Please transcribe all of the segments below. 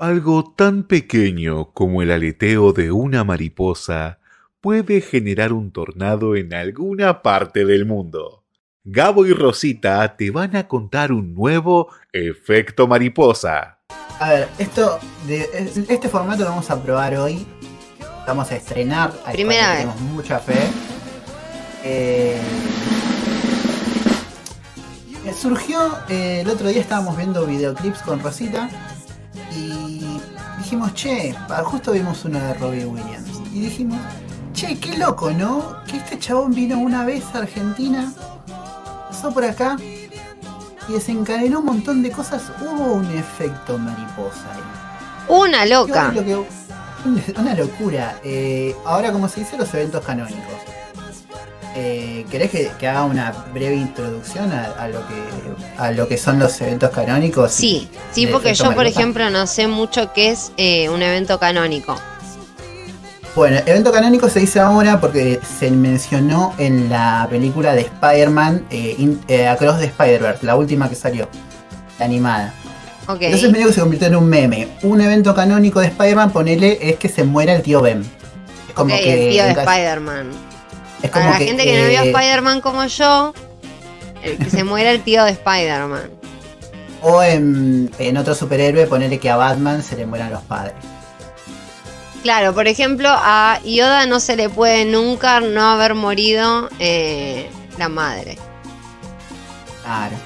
Algo tan pequeño como el aleteo de una mariposa puede generar un tornado en alguna parte del mundo. Gabo y Rosita te van a contar un nuevo efecto mariposa. A ver, esto de, este formato lo vamos a probar hoy. Vamos a estrenar. A Primera vez. Tenemos mucha fe. Eh, surgió eh, el otro día estábamos viendo videoclips con Rosita y dijimos, che, justo vimos uno de Robbie Williams y dijimos, che, qué loco, ¿no? Que este chabón vino una vez a Argentina, pasó por acá y desencadenó un montón de cosas. Hubo un efecto mariposa ahí. Una loca. una locura. Eh, ahora, como se dice, los eventos canónicos. Eh, ¿Querés que, haga una breve introducción a, lo que, a lo que son los eventos canónicos? Sí, sí, porque yo, por ejemplo, no sé mucho qué es eh, un evento canónico. Bueno, evento canónico se dice ahora porque se mencionó en la película de Spider-Man eh, Across the Spider-Verse, la última que salió, la animada. Okay. Entonces medio que se convirtió en un meme. Un evento canónico de Spider-Man, ponele, es que se muera el tío Ben. Es como que el tío de Spider-Man. Para la gente que no vio eh, Spider-Man como yo, el que se muera el tío de Spider-Man. O en, otro superhéroe, ponerle que a Batman se le mueran los padres. Claro, por ejemplo, a Yoda no se le puede nunca no haber morido eh, la madre. Claro.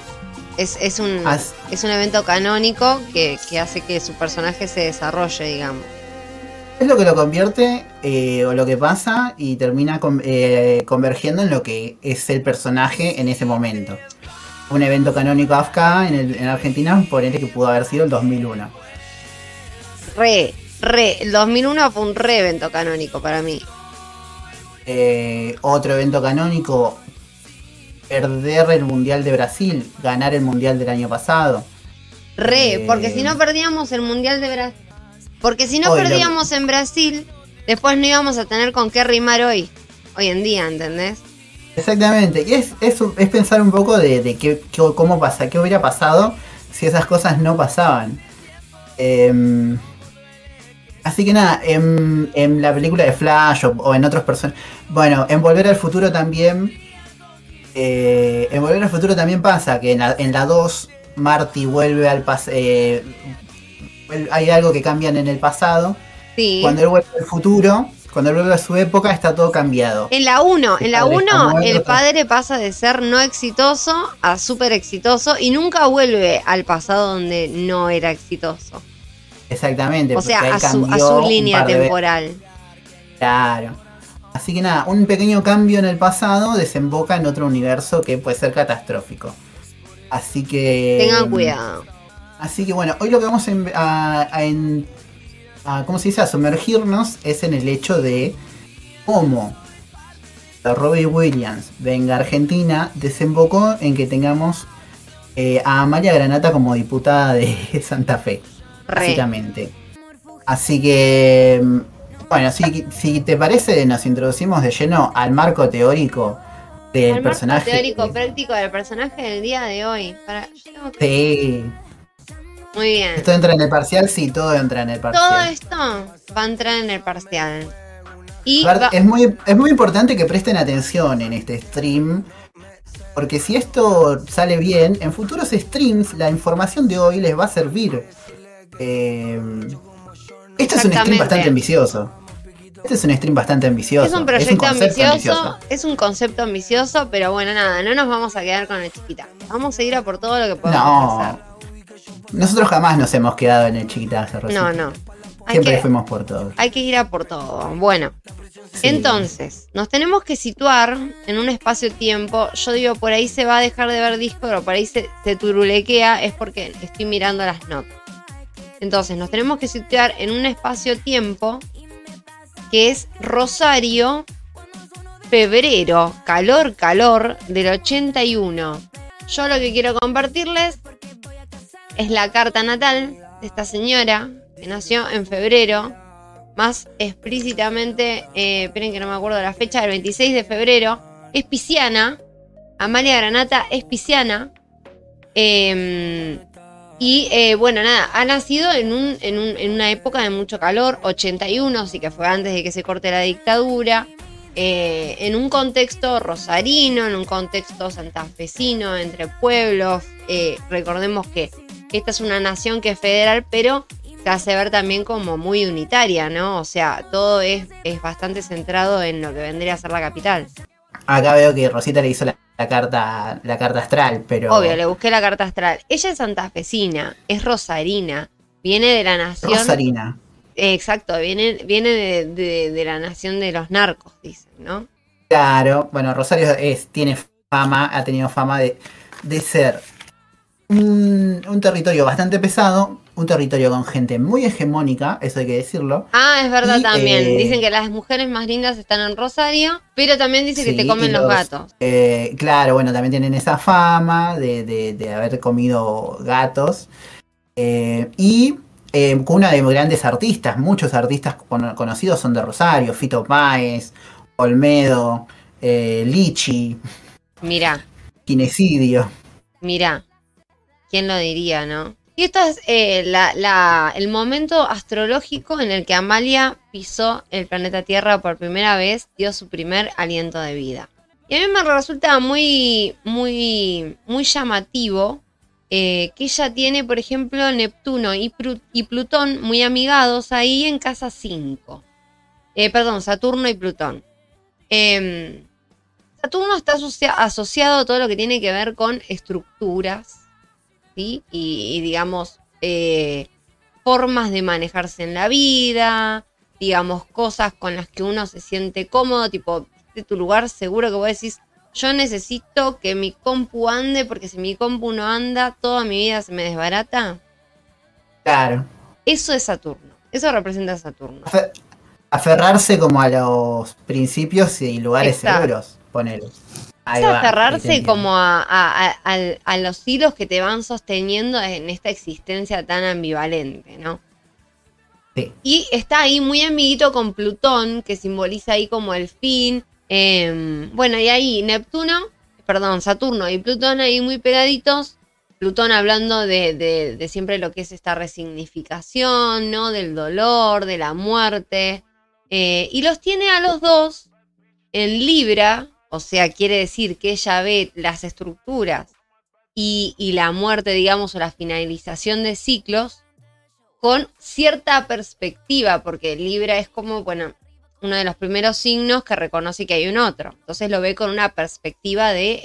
Es, un, es un evento canónico que, que hace que su personaje se desarrolle, digamos es lo que lo convierte eh, o lo que pasa y termina eh, convergiendo en lo que es el personaje en ese momento. Un evento canónico AFK en, en Argentina, por el que pudo haber sido el 2001. Re, re, el 2001 fue un re evento canónico para mí. Eh, otro evento canónico, perder el Mundial de Brasil, ganar el Mundial del año pasado. Re, porque si no perdíamos el Mundial de Brasil porque si no perdíamos en Brasil, después no íbamos a tener con qué rimar hoy. Hoy en día, ¿entendés? Exactamente. Y es, es, pensar un poco de, qué, cómo pasa, qué hubiera pasado si esas cosas no pasaban. Em, así que nada, en, la película de Flash o, en otros personajes. Bueno, en Volver al Futuro también. Eh, en Volver al Futuro también pasa que en la, en la 2 Marty vuelve al pasado. Eh, hay algo que cambian en el pasado. Cuando él vuelve al futuro, cuando él vuelve a su época, está todo cambiado. En la 1, en la 1, el padre pasa de ser no exitoso a súper exitoso y nunca vuelve al pasado donde no era exitoso. Exactamente. O sea, a su, línea temporal. Claro. Así que nada, un pequeño cambio en el pasado desemboca en otro universo que puede ser catastrófico. Así que. Tengan cuidado. Así que bueno, hoy lo que vamos a, ¿cómo se dice? A sumergirnos es en el hecho de cómo Robbie Williams venga a Argentina desembocó en que tengamos eh, a Amalia Granata como diputada de Santa Fe, básicamente. Así que, bueno, si, si te parece, nos introducimos de lleno al marco teórico del personaje. teórico práctico del personaje del día de hoy. Sí. Muy bien. ¿Esto entra en el parcial? Sí, todo entra en el parcial. Todo esto va a entrar en el parcial. Y es, muy, es muy importante que presten atención en este stream. Porque si esto sale bien, en futuros streams la información de hoy les va a servir. Eh, este es un stream bastante ambicioso. Este es un stream bastante ambicioso. Es un proyecto ambicioso, es un concepto ambicioso, pero bueno, nada, no nos vamos a quedar con el chiquita. Vamos a ir a por todo lo que podemos no. hacer. Nosotros jamás nos hemos quedado en el chiquitazo. No, no. Siempre fuimos por todo. Hay que ir a por todo. Bueno, entonces, nos tenemos que situar en un espacio-tiempo. Yo digo, por ahí se va a dejar de ver disco, pero por ahí se, se turulequea, es porque estoy mirando las notas. Entonces, nos tenemos que situar en un espacio-tiempo que es Rosario, febrero, calor, calor del 81. Yo lo que quiero compartirles es la carta natal de esta señora que nació en febrero, más explícitamente, eh, esperen que no me acuerdo la fecha, del 26 de febrero, es pisciana, Amalia Granata es pisciana, em, Y eh, bueno, nada, ha nacido en, un, en, un, en, una época de mucho calor, 81, así que fue antes de que se corte la dictadura, eh, en un contexto rosarino, en un contexto santafesino, entre pueblos. Recordemos que esta es una nación que es federal, pero se hace ver también como muy unitaria, ¿no? O sea, todo es, es bastante centrado en lo que vendría a ser la capital. Acá veo que Rosita le hizo la, carta, la carta astral, pero. Obvio, le busqué la carta astral. Ella es santafesina, es rosarina, viene de la nación. Rosarina. exacto, viene, viene de, la nación de los narcos, dicen, ¿no? Claro, bueno, Rosario es, tiene fama, ha tenido fama de, de ser un, territorio bastante pesado, un territorio con gente muy hegemónica, eso hay que decirlo. Ah, es verdad también. Eh, dicen que las mujeres más lindas están en Rosario, pero también dicen que te comen los, gatos. Eh, claro, bueno, también tienen esa fama de, haber comido gatos. Eh, y una de grandes artistas, muchos artistas conocidos son de Rosario, Fito Páez, Olmedo, Lichi. Mira. Kinesidio. Mira. ¿Quién lo diría, no? Y esto es eh, el momento astrológico en el que Amalia pisó el planeta Tierra por primera vez, dio su primer aliento de vida. Y a mí me resulta muy, muy, muy llamativo eh, que ella tiene, por ejemplo, Neptuno y, Plutón muy amigados ahí en casa 5. Eh, perdón, Saturno y Plutón. Em, Saturno está asociado a todo lo que tiene que ver con estructuras, y, digamos, eh, formas de manejarse en la vida, digamos, cosas con las que uno se siente cómodo, tipo, de tu lugar seguro que vos decís, yo necesito que mi compu ande porque si mi compu no anda, toda mi vida se me desbarata. Claro. Eso es Saturno. Eso representa Saturno. Aferrarse como a los principios y lugares seguros, ponele es aferrarse como a, los hilos que te van sosteniendo en esta existencia tan ambivalente, ¿no? Sí. Y está ahí muy amiguito con Plutón, que simboliza ahí como el fin. Em, bueno, y ahí Neptuno, perdón, Saturno y Plutón ahí muy pegaditos. Plutón hablando de, de siempre lo que es esta resignificación, ¿no? Del dolor, de la muerte. Eh, y los tiene a los dos en Libra, o sea, quiere decir que ella ve las estructuras y, la muerte, digamos, o la finalización de ciclos con cierta perspectiva, porque Libra es como, bueno, uno de los primeros signos que reconoce que hay un otro. Entonces lo ve con una perspectiva de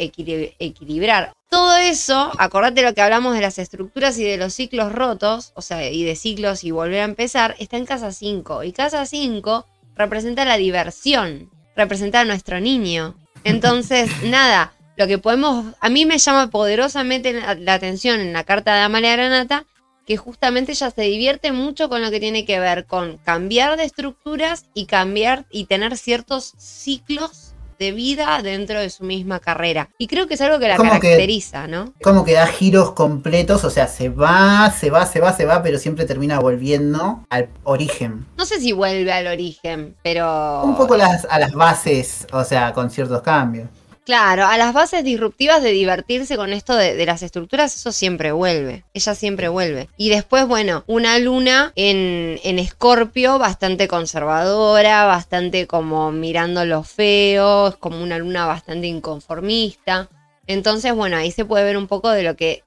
equilibrar. Todo eso, acordate lo que hablamos de las estructuras y de los ciclos rotos, o sea, y de ciclos y volver a empezar, está en casa 5. Y casa 5 representa la diversión, representa a nuestro niño, entonces, nada, lo que podemos, a mí me llama poderosamente la, atención en la carta de Amalia Granata, que justamente ella se divierte mucho con lo que tiene que ver con cambiar de estructuras y cambiar y tener ciertos ciclos de vida dentro de su misma carrera. Y creo que es algo que la caracteriza, ¿no? Como que da giros completos, o sea, se va, se va, se va, se va, pero siempre termina volviendo al origen. No sé si vuelve al origen, pero... Un poco las, a las bases, o sea, con ciertos cambios. Claro, a las bases disruptivas de divertirse con esto de, las estructuras, eso siempre vuelve. Ella siempre vuelve. Y después, bueno, una luna en, en Escorpio, bastante conservadora, bastante como mirando lo feo, es como una luna bastante inconformista. Entonces, bueno, ahí se puede ver un poco de lo que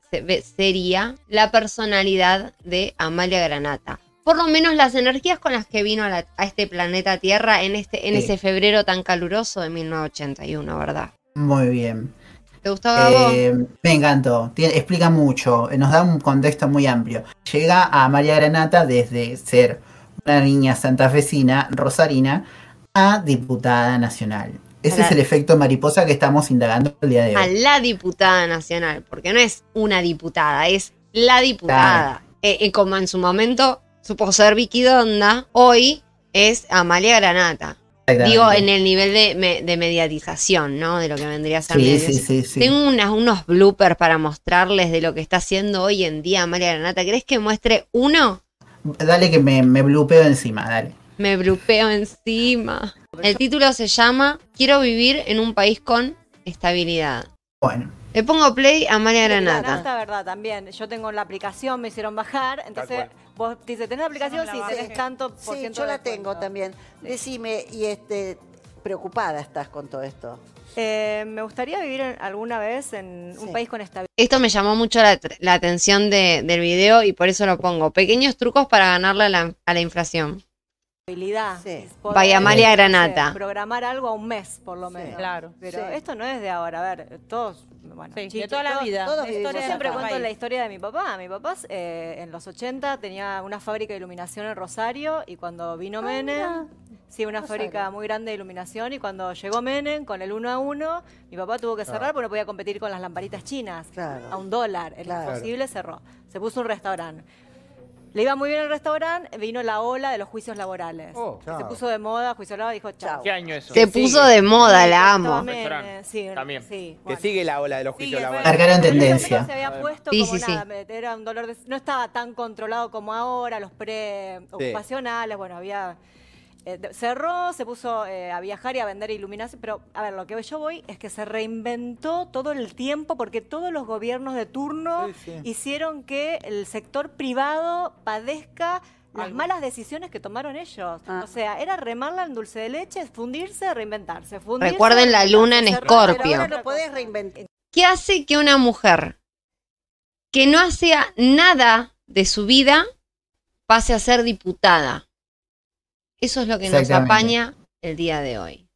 sería la personalidad de Amalia Granata por lo menos las energías con las que vino a, este planeta Tierra en, este, en ese febrero tan caluroso de 1981, ¿verdad? Muy bien. ¿Te gustó? Eh, me encantó, explica mucho, nos da un contexto muy amplio. Llega a María Granata desde ser una niña santafesina, rosarina, a diputada nacional. Ese es el efecto mariposa que estamos indagando el día de hoy. A la diputada nacional, porque no es una diputada, es la diputada. Eh, eh, como en su momento supo ser Vicky Donda, hoy es Amalia Granata. Digo, en el nivel de, mediatización, ¿no? De lo que vendría a ser. Sí, sí, sí, Tengo unos bloopers para mostrarles de lo que está haciendo hoy en día María Granata. ¿Crees que muestre uno? Dale que me, me blupeo encima, dale. Me blupeo encima. El título se llama Quiero vivir en un país con estabilidad. Bueno, Le pongo play a María Granata, Granata. verdad, también. Yo tengo la aplicación, me hicieron bajar. Entonces, vos dices, ¿tenés la aplicación? la Sí, bajé. tenés tanto por Sí, ciento yo la tengo también. Decime, y este, preocupada estás con todo esto. Eh, me gustaría vivir en- alguna vez en un Sí. país con estabilidad. Esto me llamó mucho la, la atención de- del video y por eso lo pongo. Pequeños trucos para ganarle a la, a la inflación. Sí. Vaya Amalia Granata. programar algo a un mes, por lo menos. Claro. Pero Sí. esto no es de ahora. A ver, todos. Bueno, Sí, de chiquitos, toda la todos- vida. todos La Yo siempre cuento país. la historia de mi papá. Mi papá eh, en los 80 tenía una fábrica de iluminación en Rosario y cuando vino Menem, sí, una Rosario. fábrica muy grande de iluminación y cuando llegó Menem con el uno a uno, mi papá tuvo que cerrar porque no podía competir con las lamparitas chinas. Claro. A un dólar, era Claro. imposible, cerró. Se puso un restaurante. Le iba muy bien el restaurante, vino la ola de los juicios laborales. Oh, se puso de moda, juicio laboral, dijo chao. ¿Qué año eso? Se ¿Qué puso de moda, la amo. Sí, También. sí, Que sigue la ola de los juicios laborales. Marcaron pero tendencia. Se había puesto Sí, como sí, sí. nada, era un dolor de- no estaba tan controlado como ahora, los pre-ocupacionales, bueno, había eh, cerró, se puso eh, a viajar y a vender iluminación, pero a ver, lo que yo voy es que se reinventó todo el tiempo porque todos los gobiernos de turno Sí, sí. hicieron que el sector privado padezca las Algo. malas decisiones que tomaron ellos. Ah. O sea, era remarla en dulce de leche, fundirse, reinventarse. Fundirse, Recuerden la luna en Escorpio. ¿Qué hace que una mujer que no hacía nada de su vida pase a ser diputada? Eso es lo que nos apaña el día de hoy.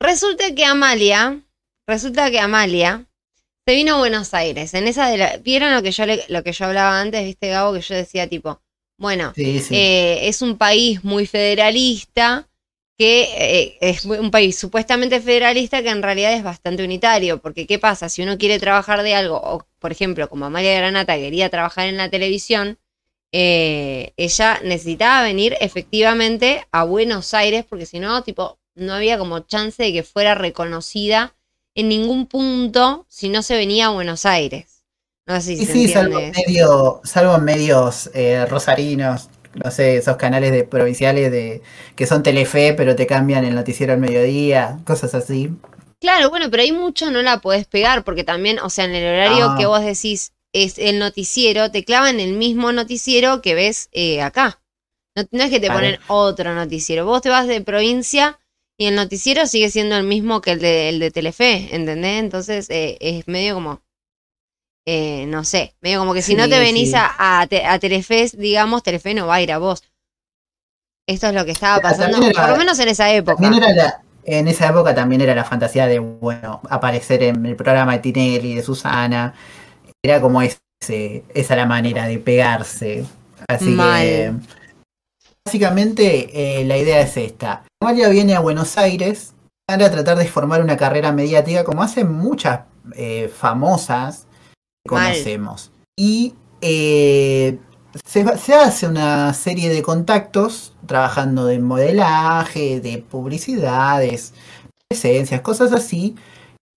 Resulta que Amalia, resulta que Amalia se vino a Buenos Aires. En esa de la, ¿Vieron lo que yo le- lo que yo hablaba antes, viste, Gabo? Que yo decía tipo, bueno, Sí, sí. eh, es un país muy federalista, que eh, es un país supuestamente federalista que en realidad es bastante unitario, porque ¿qué pasa? Si uno quiere trabajar de algo, o por ejemplo, como Amalia Granata quería trabajar en la televisión, eh, ella necesitaba venir efectivamente a Buenos Aires, porque si no, tipo, no había como chance de que fuera reconocida en ningún punto si no se venía a Buenos Aires. No sé si Y se sí, salvo medio, salvo medios eh, rosarinos, no sé, esos canales de provinciales de que son Telefe, pero te cambian el noticiero al mediodía, cosas así. Claro, bueno, pero hay mucho no la podés pegar porque también, o sea, en el horario Ah. que vos decís es el noticiero, te clavan el mismo noticiero que ves eh, acá. No, no es que te ponen otro noticiero. Vos te vas de provincia y el noticiero sigue siendo el mismo que el de, el de Telefe, ¿entendés? Entonces eh, es medio como, eh, no sé, medio como que si no te venís sí. a, a, Te- a Telefe, digamos, Telefe no va a ir a vos. Esto es lo que estaba pasando, era- por lo menos en esa época. Era la, en esa época también era la fantasía de, bueno, aparecer en el programa de Tinelli, de Susana. Era como ese, esa la manera de pegarse. Así Mal. que básicamente eh, la idea es esta. Amalia viene a Buenos Aires para tratar de formar una carrera mediática como hacen muchas eh, famosas que Mal. conocemos. Y eh, se, se hace una serie de contactos trabajando de modelaje, de publicidades, presencias, cosas así.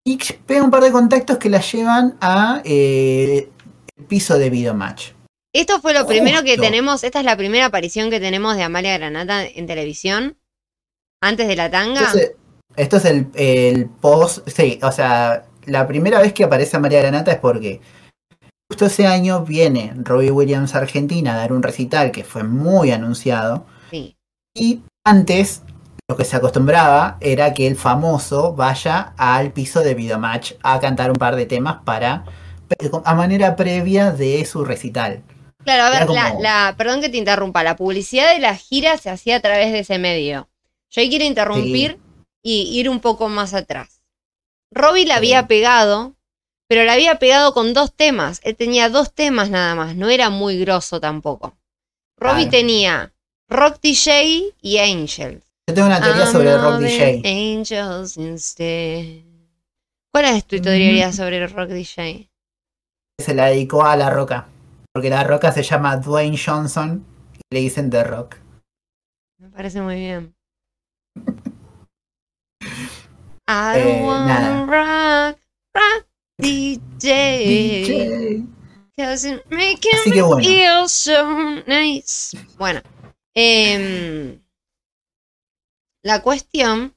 Y pega un par de contactos que la llevan a eh, el piso de Videomatch. Esto fue lo primero que tenemos, esta es la primera aparición que tenemos de Amalia Granata en televisión, antes de la tanga. Entonces, esto es el, el post. Sí, o sea, la primera vez que aparece María Granata es porque justo ese año viene Robbie Williams a Argentina a dar un recital que fue muy anunciado. Sí. Y antes lo que se acostumbraba era que el famoso vaya al piso de Videomatch a cantar un par de temas para a manera previa de su recital. Claro, a ver, la, como- la- perdón que te interrumpa, la publicidad de la gira se hacía a través de ese medio. Yo ahí quiero interrumpir y ir un poco más atrás. Robbie la Sí. había pegado, pero la había pegado con dos temas. Él tenía dos temas nada más, no era muy grosso tampoco. Robbie Claro. tenía Rock DJ y Angels. Yo tengo una teoría sobre el Rock DJ. Angels instead. ¿Cuál es tu teoría sobre el Rock DJ? Se la dedicó a La Roca. Porque La Roca se llama Dwayne Johnson y le dicen The Rock. Me parece muy bien. I Eh, wanna rock, rock DJ. DJ. Cause it make Así que me bueno. feel so nice. Bueno, em, la cuestión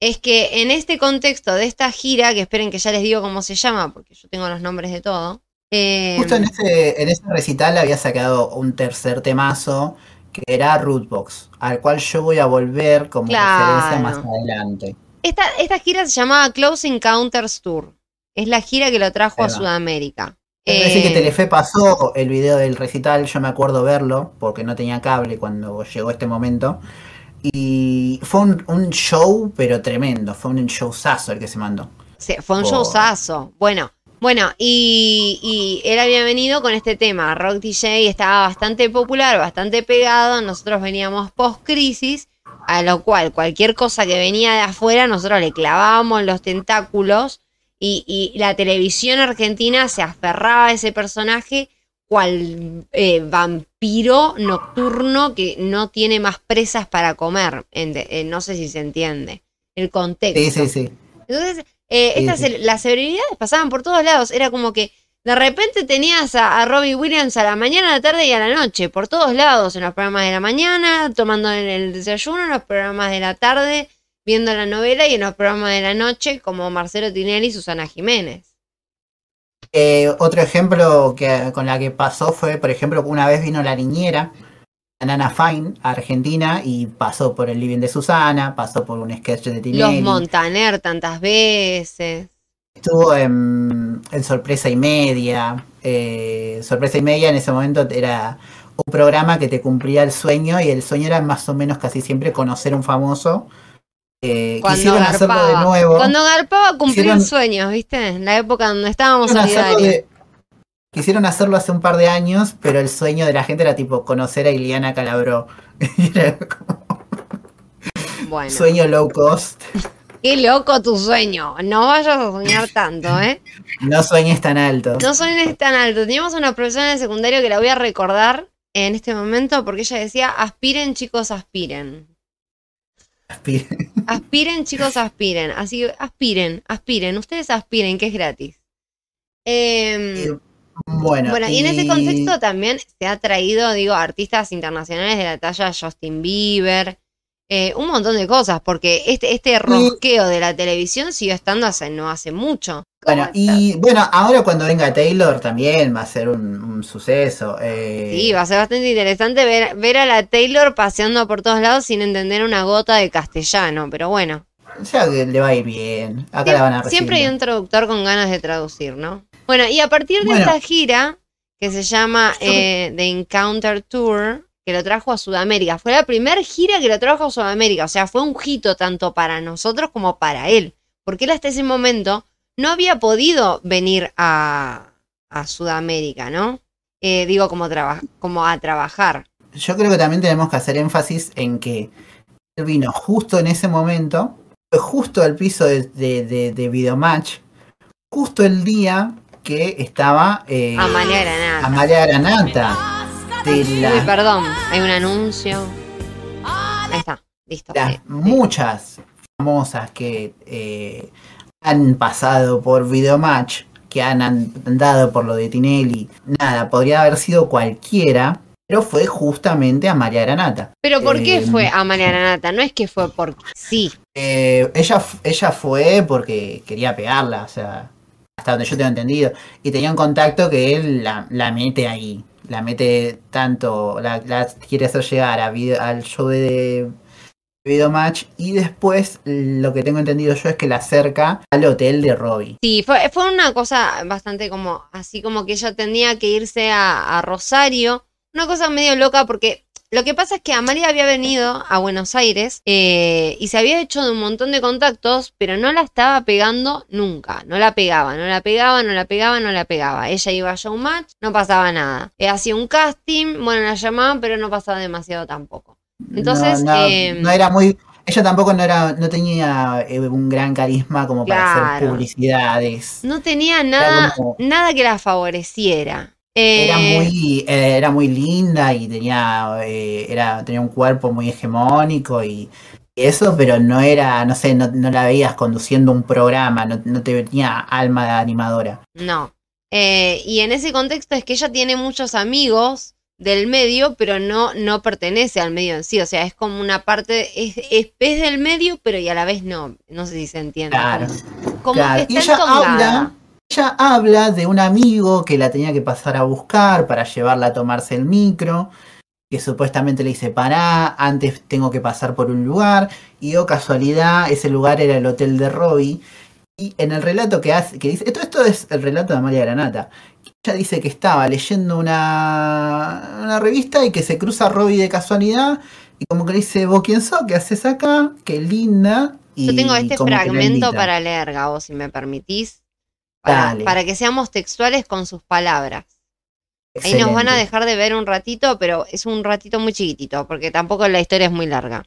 es que en este contexto de esta gira, que esperen que ya les digo cómo se llama, porque yo tengo los nombres de todo. eh, Justo en ese, en ese recital había sacado un tercer temazo que era Rootbox, al cual yo voy a volver como Claro. referencia más adelante. esta, esta gira se llamaba Close Encounters Tour. Es la gira que lo trajo a. Sudamérica. Me parece que Eh, Telefe pasó el video del recital, yo me acuerdo verlo, porque no tenía cable cuando llegó este momento. Y fue un, un show, pero tremendo, fue un showzazo el que se mandó. Sí, fue un Por- showzazo. Bueno, bueno, y, y él había venido con este tema. Rock DJ estaba bastante popular, bastante pegado. Nosotros veníamos post-crisis, a lo cual cualquier cosa que venía de afuera, nosotros le clavábamos los tentáculos. Y, y la televisión argentina se aferraba a ese personaje cual eh, vampiro nocturno que no tiene más presas para comer. Eh, no sé si se entiende el contexto. Sí, sí, sí. Entonces, eh, estas las celebridades pasaban por todos lados. Era como que de repente tenías a, a Robbie Williams a la mañana, a la tarde y a la noche, por todos lados, en los programas de la mañana, tomando en el desayuno, en los programas de la tarde, viendo la novela y en los programas de la noche, como Marcelo Tinelli y Susana Jiménez. Eh, otro ejemplo que con la que pasó fue, por ejemplo, una vez vino la niñera, Nana Fine, a Argentina, y pasó por el living de Susana, pasó por un sketch de Los Tinelli, Montaner tantas veces. estuvo en, en Sorpresa y Media. eh, Sorpresa y Media en ese momento era un programa que te cumplía el sueño, y el sueño era más o menos casi siempre conocer un famoso. Eh, quisieron hacerlo de nuevo. Cuando garpaba cumplir Hicieron- sueños, ¿viste? En la época donde estábamos Quisieron solidarios. de- quisieron hacerlo hace un par de años, pero el sueño de la gente era tipo conocer a Iliana Calabró. Era como Bueno. sueño low cost. Qué loco tu sueño. No vayas a soñar tanto, ¿eh? No sueñes tan alto. No sueñes tan alto. Teníamos una profesora en el secundario que la voy a recordar en este momento porque ella decía, aspiren chicos, aspiren. Aspiren chicos, aspiren. Así aspiren, aspiren. Ustedes aspiren, que es gratis. Em, Eh, Bueno, bueno, y en ese contexto también se ha traído, digo, artistas internacionales de la talla Justin Bieber, eh, un montón de cosas, porque este, este rosqueo de la televisión siguió estando hace no hace mucho. Bueno, y bueno, ahora cuando venga Taylor también va a ser un, un suceso. eh, Sí, va a ser bastante interesante ver, ver a la Taylor paseando por todos lados sin entender una gota de castellano, pero bueno. Ya le va a ir bien. Acá la van a recibir Siempre hay un traductor con ganas de traducir, ¿no? Bueno, y a partir de Bueno. esta gira, que se llama eh, The Encounter Tour, que lo trajo a Sudamérica, fue la primera gira que lo trajo a Sudamérica, o sea, fue un hito tanto para nosotros como para él, porque él hasta ese momento no había podido venir a, a Sudamérica, ¿no? Eh, digo, como, traba- como a trabajar. Yo creo que también tenemos que hacer énfasis en que él vino justo en ese momento, justo al piso de, de, de, de Videomatch, justo el día que estaba eh, Amalia Granata. Amalia Granata. De Uy, perdón, hay un anuncio. Ahí está, listo. las Eh, muchas famosas que eh, han pasado por Videomatch, que han andado por lo de Tinelli. Nada, podría haber sido cualquiera, pero fue justamente Amalia Granata. Pero ¿por qué Eh, fue Amalia Granata? No es que fue porque sí. Eh, ella, ella fue porque quería pegarla, o sea, hasta donde yo tengo entendido. Y tenía un contacto que él la, la mete ahí. La mete tanto, la, quiere hacer llegar a video- al show de Videomatch. Y después lo que tengo entendido yo es que la acerca al hotel de Robbie. Sí, fue, fue una cosa bastante como, así como que ella tenía que irse a, a Rosario. Una cosa medio loca porque lo que pasa es que Amalia había venido a Buenos Aires eh, y se había hecho de un montón de contactos, pero no la estaba pegando nunca. No la pegaba, no la pegaba, no la pegaba, no la pegaba. Ella iba a Showmatch, no pasaba nada. Eh, hacía un casting, bueno, la llamaban, pero no pasaba demasiado tampoco. Entonces, no, no, eh, no era muy. Ella tampoco no era, no tenía eh, un gran carisma como para hacer publicidades. No tenía nada, como- nada que la favoreciera. Eh, Era muy, eh, era muy linda y tenía, eh, era, tenía un cuerpo muy hegemónico y, y eso, pero no era, no sé, no, no la veías conduciendo un programa, no, no te tenía alma de animadora. No. Eh, y en ese contexto es que ella tiene muchos amigos del medio, pero no, no pertenece al medio en sí. O sea, es como una parte, es, es, del medio, pero y a la vez no. No sé si se entiende. Claro. Como, y ella habla, ella habla de un amigo que la tenía que pasar a buscar para llevarla a tomarse el micro. Que supuestamente le dice, pará, antes tengo que pasar por un lugar. Y oh casualidad, ese lugar era el hotel de Robbie. Y en el relato que hace, que dice, esto, esto es el relato de Amalia Granata. Ella dice que estaba leyendo una, una revista y que se cruza Robbie de casualidad y como que le dice, vos quién sos, qué haces acá, qué linda. Y Yo tengo este fragmento para leer, Gabo, si me permitís. Para, para, que seamos textuales con sus palabras. Ahí nos van a dejar de ver un ratito, pero es un ratito muy chiquitito, porque tampoco la historia es muy larga.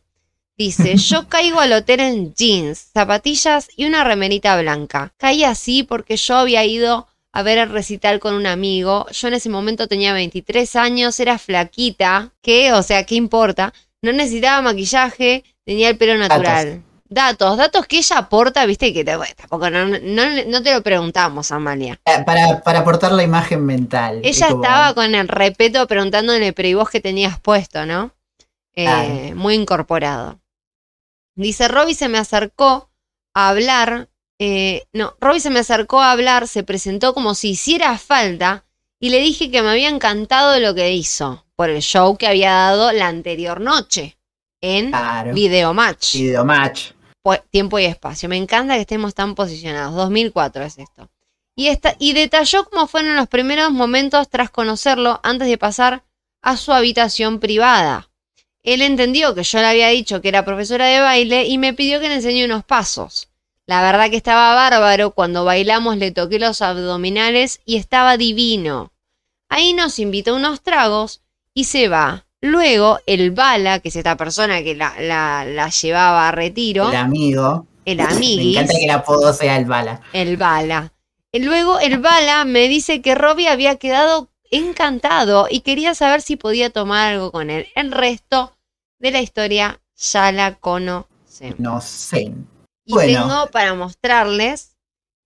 Dice, yo caigo al hotel en jeans, zapatillas y una remerita blanca. Caí así porque yo había ido a ver el recital con un amigo. Yo en ese momento tenía 23 años, era flaquita, ¿qué? o sea, ¿qué importa? No necesitaba maquillaje, tenía el pelo natural. Datos, datos, que ella aporta, viste, que tampoco no, te lo preguntamos, Amalia. Eh, para, para aportar la imagen mental. Ella estaba con el respeto preguntándole, pero ¿y vos qué tenías puesto, no? Eh, muy incorporado. Dice, Robbie se me acercó a hablar, eh, no, Robbie se me acercó a hablar, se presentó como si hiciera falta y le dije que me había encantado lo que hizo por el show que había dado la anterior noche en Video Match. Video Match. Tiempo y espacio. Me encanta que estemos tan posicionados. 2004 es esto. Y, esta, y detalló cómo fueron los primeros momentos tras conocerlo antes de pasar a su habitación privada. Él entendió que yo le había dicho que era profesora de baile y me pidió que le enseñe unos pasos. La verdad que estaba bárbaro, cuando bailamos le toqué los abdominales y estaba divino. Ahí nos invitó unos tragos y se va. Luego el Bala, que es esta persona que la, la, llevaba a retiro. El amigo. El amigo. Me encanta que el apodo sea el Bala. El Bala. Luego el Bala me dice que Robbie había quedado encantado y quería saber si podía tomar algo con él. El resto de la historia ya la conocemos. No sé. Y tengo para mostrarles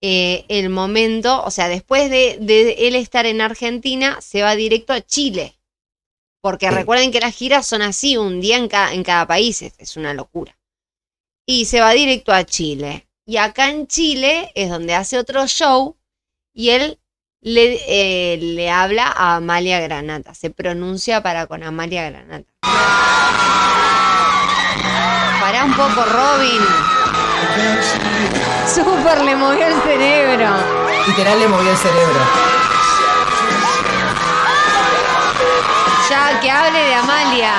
eh, el momento, o sea, después de, él estar en Argentina, se va directo a Chile. Porque recuerden que las giras son así, un día en, en cada país, es, una locura. Y se va directo a Chile. Y acá en Chile es donde hace otro show y él le, eh, le habla a Amalia Granata, se pronuncia para con Amalia Granata. Pará un poco, Robin. Super le movió el cerebro. Literal le movió el cerebro. Que hable de Amalia.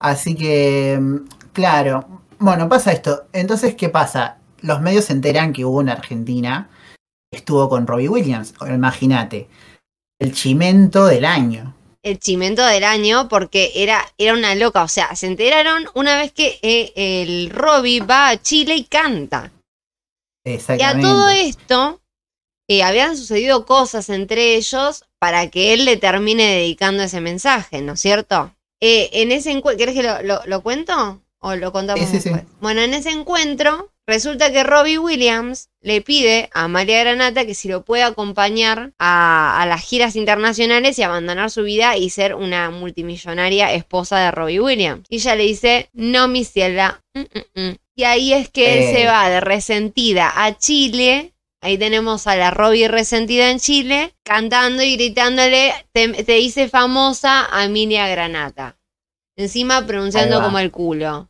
Así que, mm, claro. Bueno, pasa esto. Entonces, ¿qué pasa? Los medios se enteran que hubo una Argentina estuvo con Robbie Williams. Imagínate. El chimento del año. El chimento del año porque era, era una loca. O sea, se enteraron una vez que eh, el Robbie va a Chile y canta. Exactamente. Y a todo esto eh, habían sucedido cosas entre ellos para que él le termine dedicando ese mensaje, ¿no es cierto? Eh, en ese encuentro, ¿querés que lo, cuento? ¿O lo contamos después? Bueno, en ese encuentro, resulta que Robbie Williams le pide a María Granata que si lo puede acompañar a, las giras internacionales y abandonar su vida y ser una multimillonaria esposa de Robbie Williams. Y ella le dice, no, mi ciela. Mm, mm, mm". Y ahí es que él se eh. va de resentida a Chile Ahí tenemos a la Robbie resentida en Chile, cantando y gritándole, te, hice famosa a Emilia Granata. Encima pronunciando como el culo.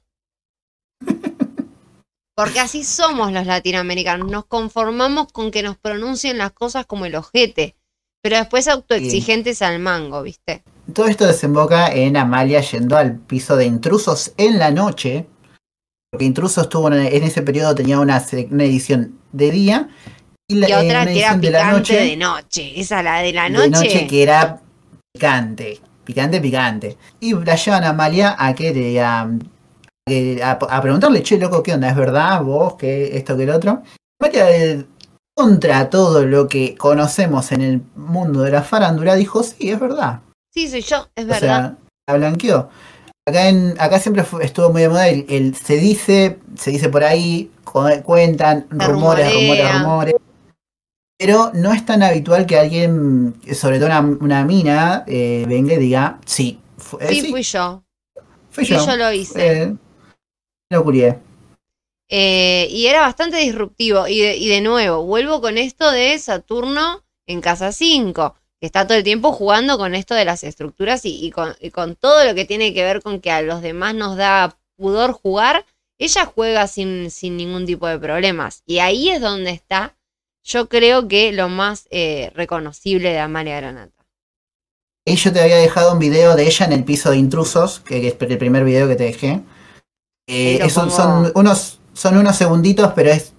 Porque así somos los latinoamericanos, nos conformamos con que nos pronuncien las cosas como el ojete, pero después autoexigentes al mango, ¿viste? Todo esto desemboca en Amalia yendo al piso de intrusos en la noche, porque Intrusos tuvo en ese periodo tenía una, una edición de día y, otra que era picante de, noche. Esa, la de la noche. De noche que era picante. Picante, picante. Y la llevan a Amalia a que a, a, preguntarle, che, loco, ¿qué onda? ¿Es verdad? ¿Vos? ¿Qué? ¿Esto que el otro? Eh, contra todo lo que conocemos en el mundo de la farándula, dijo, sí, es verdad. Sí, soy yo, es O verdad. sea, la blanqueó. Acá, en, acá siempre fue- estuvo muy de moda el, el se dice, se dice por ahí, cu- cuentan, rumores, rumores, rumores. Pero no es tan habitual que alguien, sobre todo una, una mina, eh, venga y diga, sí, eh, sí, sí, fui yo. fui Sí, yo. yo lo hice. Eh, lo curié. Eh, y era bastante disruptivo. Y de, y de nuevo, vuelvo con esto de Saturno en casa 5, que está todo el tiempo jugando con esto de las estructuras y, y con, y con todo lo que tiene que ver con que a los demás nos da pudor jugar. Ella juega sin, sin ningún tipo de problemas. Y ahí es donde está, yo creo que lo más eh, reconocible de Amalia Granata. Y yo te había dejado un video de ella en el piso de intrusos, que, que es el primer video que te dejé. Eh, Ahí lo es un- pongo. son, unos, son unos segunditos, pero es,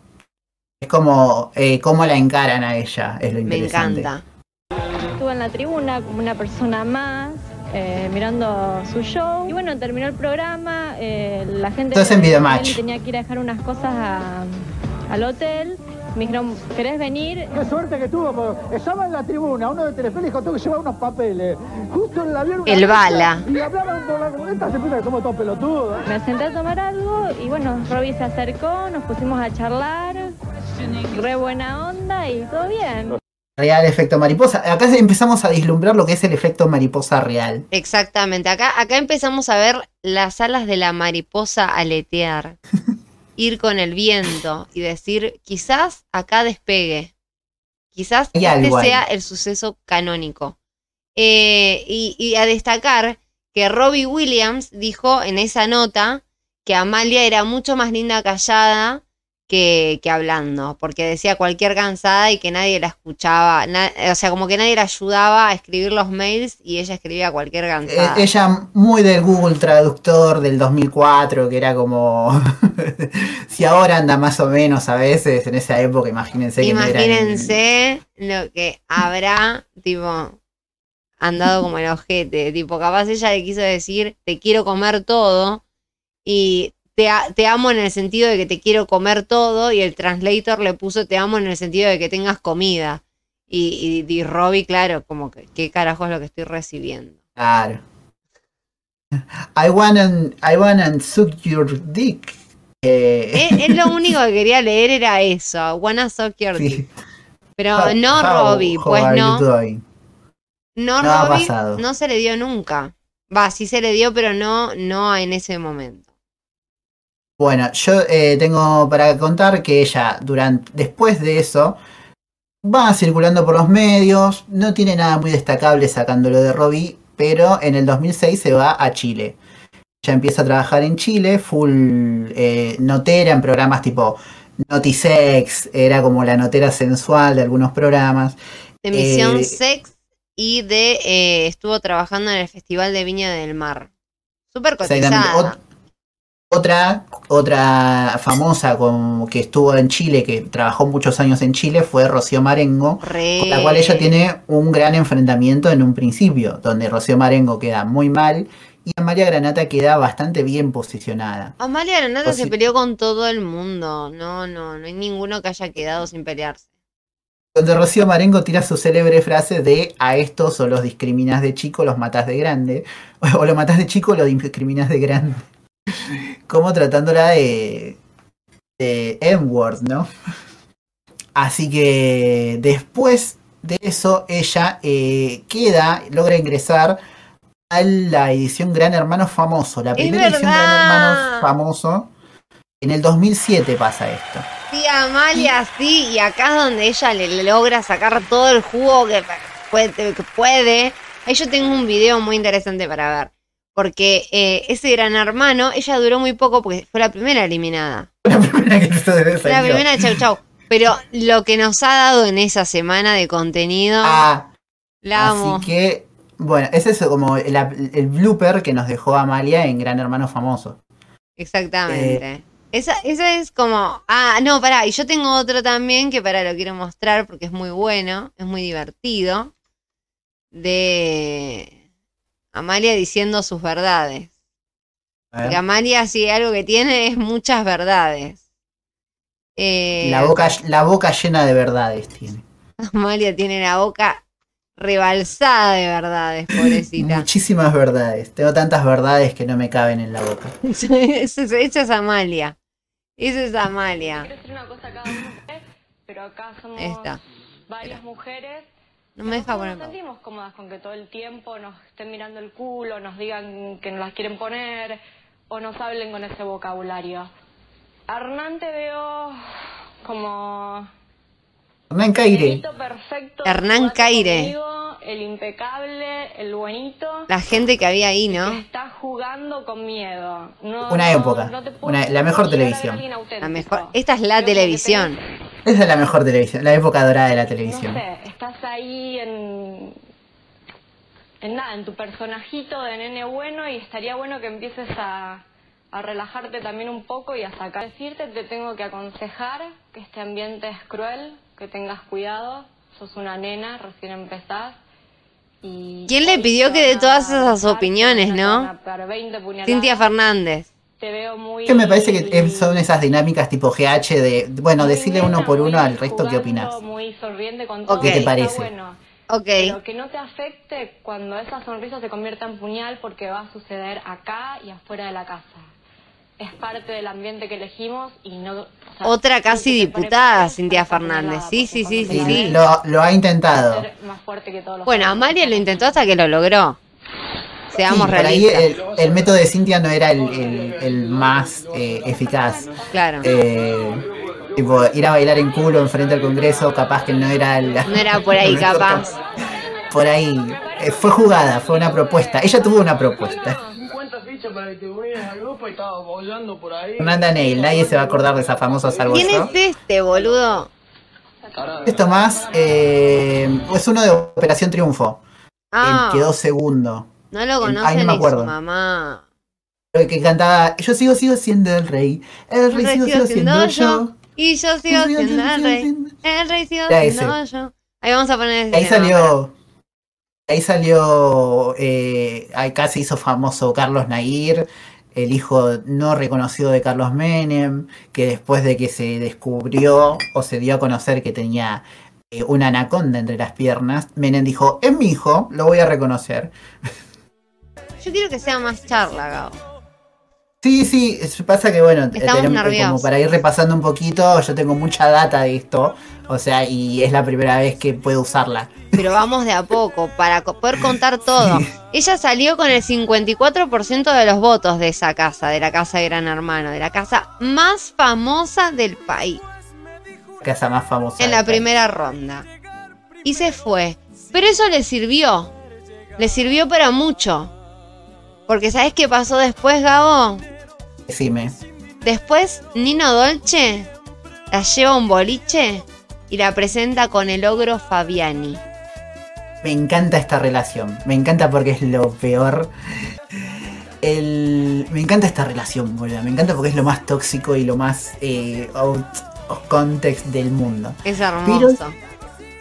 es como eh, cómo la encaran a ella, es lo Me interesante. encanta. Estuve en la tribuna como una persona más, eh, mirando su show. Y bueno, terminó el programa, eh, la gente Estás en tenía que ir a dejar unas cosas a- al hotel. Me dijeron, ¿querés venir? Qué suerte que tuvo, porque estaba en la tribuna, uno de Telefe dijo, tengo que llevar unos papeles. Justo en el avión... El bala. Y hablaban por la comunidad, se piensa que somos todos pelotudos. Me senté a tomar algo y bueno, Robbie se acercó, nos pusimos a charlar, re buena onda y todo bien. Real efecto mariposa. Acá empezamos a vislumbrar lo que es el efecto mariposa real. Exactamente, acá, acá empezamos a ver las alas de la mariposa aletear, ir con el viento y decir, quizás acá despegue, quizás este ahí. sea el suceso canónico. Eh, y, y a destacar que Robbie Williams dijo en esa nota que Amalia era mucho más linda callada que, que hablando, porque decía cualquier cansada y que nadie la escuchaba, na- o sea, como que nadie la ayudaba a escribir los mails y ella escribía cualquier Eh, cansada. ella muy del Google Traductor del 2004, que era como... si ahora anda más o menos a veces, en esa época, imagínense que no Imagínense lo que habrá, tipo, andado como el ojete. Tipo, capaz ella le quiso decir, te quiero comer todo. Y te, amo en el sentido de que te quiero comer todo. Y el translator le puso, te amo en el sentido de que tengas comida. Y, y, y Robbie, claro, como que, ¿qué carajo es lo que estoy recibiendo? Claro. I wanna, I wanna suck your dick. Eh, Él, él lo único que quería leer era eso, wanna suck your sí. dick. Pero How- no how- Robbie, how pues no. No, No Robbie no se le dio nunca. Va, sí se le dio, pero no, no en ese momento. Bueno, yo eh, tengo para contar que ella, durante, después de eso, va circulando por los medios, no tiene nada muy destacable sacándolo de Robbie, pero en el 2006 se va a Chile. Ella empieza a trabajar en Chile, full eh, notera en programas tipo Notisex, era como la notera sensual de algunos programas. De Misión Eh, Sex y de eh, estuvo trabajando en el Festival de Viña del Mar. Súper cotizada. Ot- Otra, otra famosa que estuvo en Chile, que trabajó muchos años en Chile, fue Rocío Marengo, Re- con la cual ella tiene un gran enfrentamiento en un principio, donde Rocío Marengo queda muy mal y Amalia Granata queda bastante bien posicionada. Amalia Granata se peleó con todo el mundo. No, no, no hay ninguno que haya quedado sin pelearse. Donde Rocío Marengo tira su célebre frase de a estos o los discriminas de chico, los matás de grande, o lo matás de chico o lo discriminas de grande. Como tratándola de, de M-word, ¿no? Así que después de eso, ella eh, queda, logra ingresar a la edición Gran Hermano Famoso, la primera edición Gran. Hermano Famoso. En el 2007 pasa esto. Sí, Amalia, sí, y acá es donde ella le logra sacar todo el jugo que puede. Que puede. Ahí yo tengo un video muy interesante para ver. Porque eh, ese gran hermano, ella duró muy poco porque fue la primera eliminada. La primera que Fue la primera de Chau Chau. Pero lo que nos ha dado en esa semana de contenido, Ah, la amo. Así que, bueno, ese es como el, el blooper que nos dejó Amalia en Gran Hermano Famoso. Exactamente. esa, esa es como. Ah, no, pará. Y yo tengo otro también que para lo quiero mostrar porque es muy bueno, es muy divertido. De Amalia diciendo sus verdades. A ver. Porque Amalia, sí, algo que tiene es muchas verdades. Eh, La boca, la boca llena de verdades tiene. Amalia tiene la boca rebalsada de verdades, pobrecita. Muchísimas verdades. Tengo tantas verdades que no me caben en la boca. Eso es, Amalia. Eso es Amalia. Quiero decir una cosa cada uno, pero acá somos Esta. varias mujeres. No me deja No poner. nos sentimos cómodas con que todo el tiempo nos estén mirando el culo, nos digan que nos las quieren poner o nos hablen con ese vocabulario. A Hernán te veo como Hernán Caire. Perfecto. Hernán Caire. conmigo, el impecable, el buenito. La gente que había ahí, ¿no? está jugando con miedo. No- Una época, no te puedo una- la mejor televisión. La mejor. Esta es la Creo televisión. Esa es la mejor televisión, la época dorada de la no televisión. sé, estás ahí en, en nada, en tu personajito de nene bueno y estaría bueno que empieces a, a relajarte también un poco y a sacar. Decirte, te tengo que aconsejar que este ambiente es cruel, que tengas cuidado, sos una nena, recién empezás. Y ¿Quién le pidió que a todas esas opiniones, no? a pegar 20 puñaladas. Cintia Fernández. Te veo muy... Que me parece que es- son esas dinámicas tipo GH de, bueno, decirle uno por uno al resto qué opinas. Muy sonriente con todo, ¿Qué te parece? bueno. Ok. Pero que no te afecte cuando esa sonrisa se convierta en puñal porque va a suceder acá y afuera de la casa. Es parte del ambiente que elegimos y no... o sea, Otra casi diputada, Cintia Fernández. Sí, sí, sí, sí, sí. Lo, lo ha intentado. más fuerte que todos los Bueno. Amalia lo intentó hasta que lo logró. Sí, Seamos por ahí realistas. el, el método de Cintia no era el, el- el más eh, eficaz. Claro. Eh, tipo, ir a bailar en culo enfrente al Congreso, capaz que no era el, No era por ahí, capaz. Por ahí. eh, fue jugada, fue una propuesta. Ella tuvo una propuesta. 50 fichas para que te unieras al grupo y estaba bollando por ahí. Fernanda Neil, nadie se va a acordar de esa famosa salvo ¿Quién es este, boludo? Esto más eh, es uno de Operación Triunfo. Ah, quedó segundo. No lo Ay, conoce no ni su mamá. El que cantaba Yo sigo, sigo siendo el rey. El rey sigo, sigo siendo yo. Y yo sigo sigo, siendo el rey. siendo- El rey sigo Ya, siendo yo. Ahí vamos a poner ese Ahí tema. salió. Ahí salió. Eh, acá se hizo famoso Carlos Nair, el hijo no reconocido de Carlos Menem, que después de que se descubrió o se dio a conocer que tenía eh, una anaconda entre las piernas, Menem dijo: Es mi hijo, lo voy a reconocer. Yo quiero que sea más charla, Gabo. Sí, sí, pasa que bueno, Estamos tenemos- nerviosos. como para ir repasando un poquito, yo tengo mucha data de esto, o sea, y es la primera vez que puedo usarla. Pero vamos de a poco, para poder contar todo. Sí. Ella salió con el 54% de los votos de esa casa, de la casa de Gran Hermano, de la casa más famosa del país, Casa más famosa. en la país. primera ronda. Y se fue. Pero eso le sirvió. Le sirvió para mucho. Porque ¿sabes qué pasó después, Gabo? Decime. Después Nino Dolce la lleva a un boliche y la presenta con el ogro Fabiani. Me encanta esta relación. Me encanta porque es lo peor. El... Me encanta esta relación, boludo. Me encanta porque es lo más tóxico y lo más eh, out of context del mundo. Es hermoso.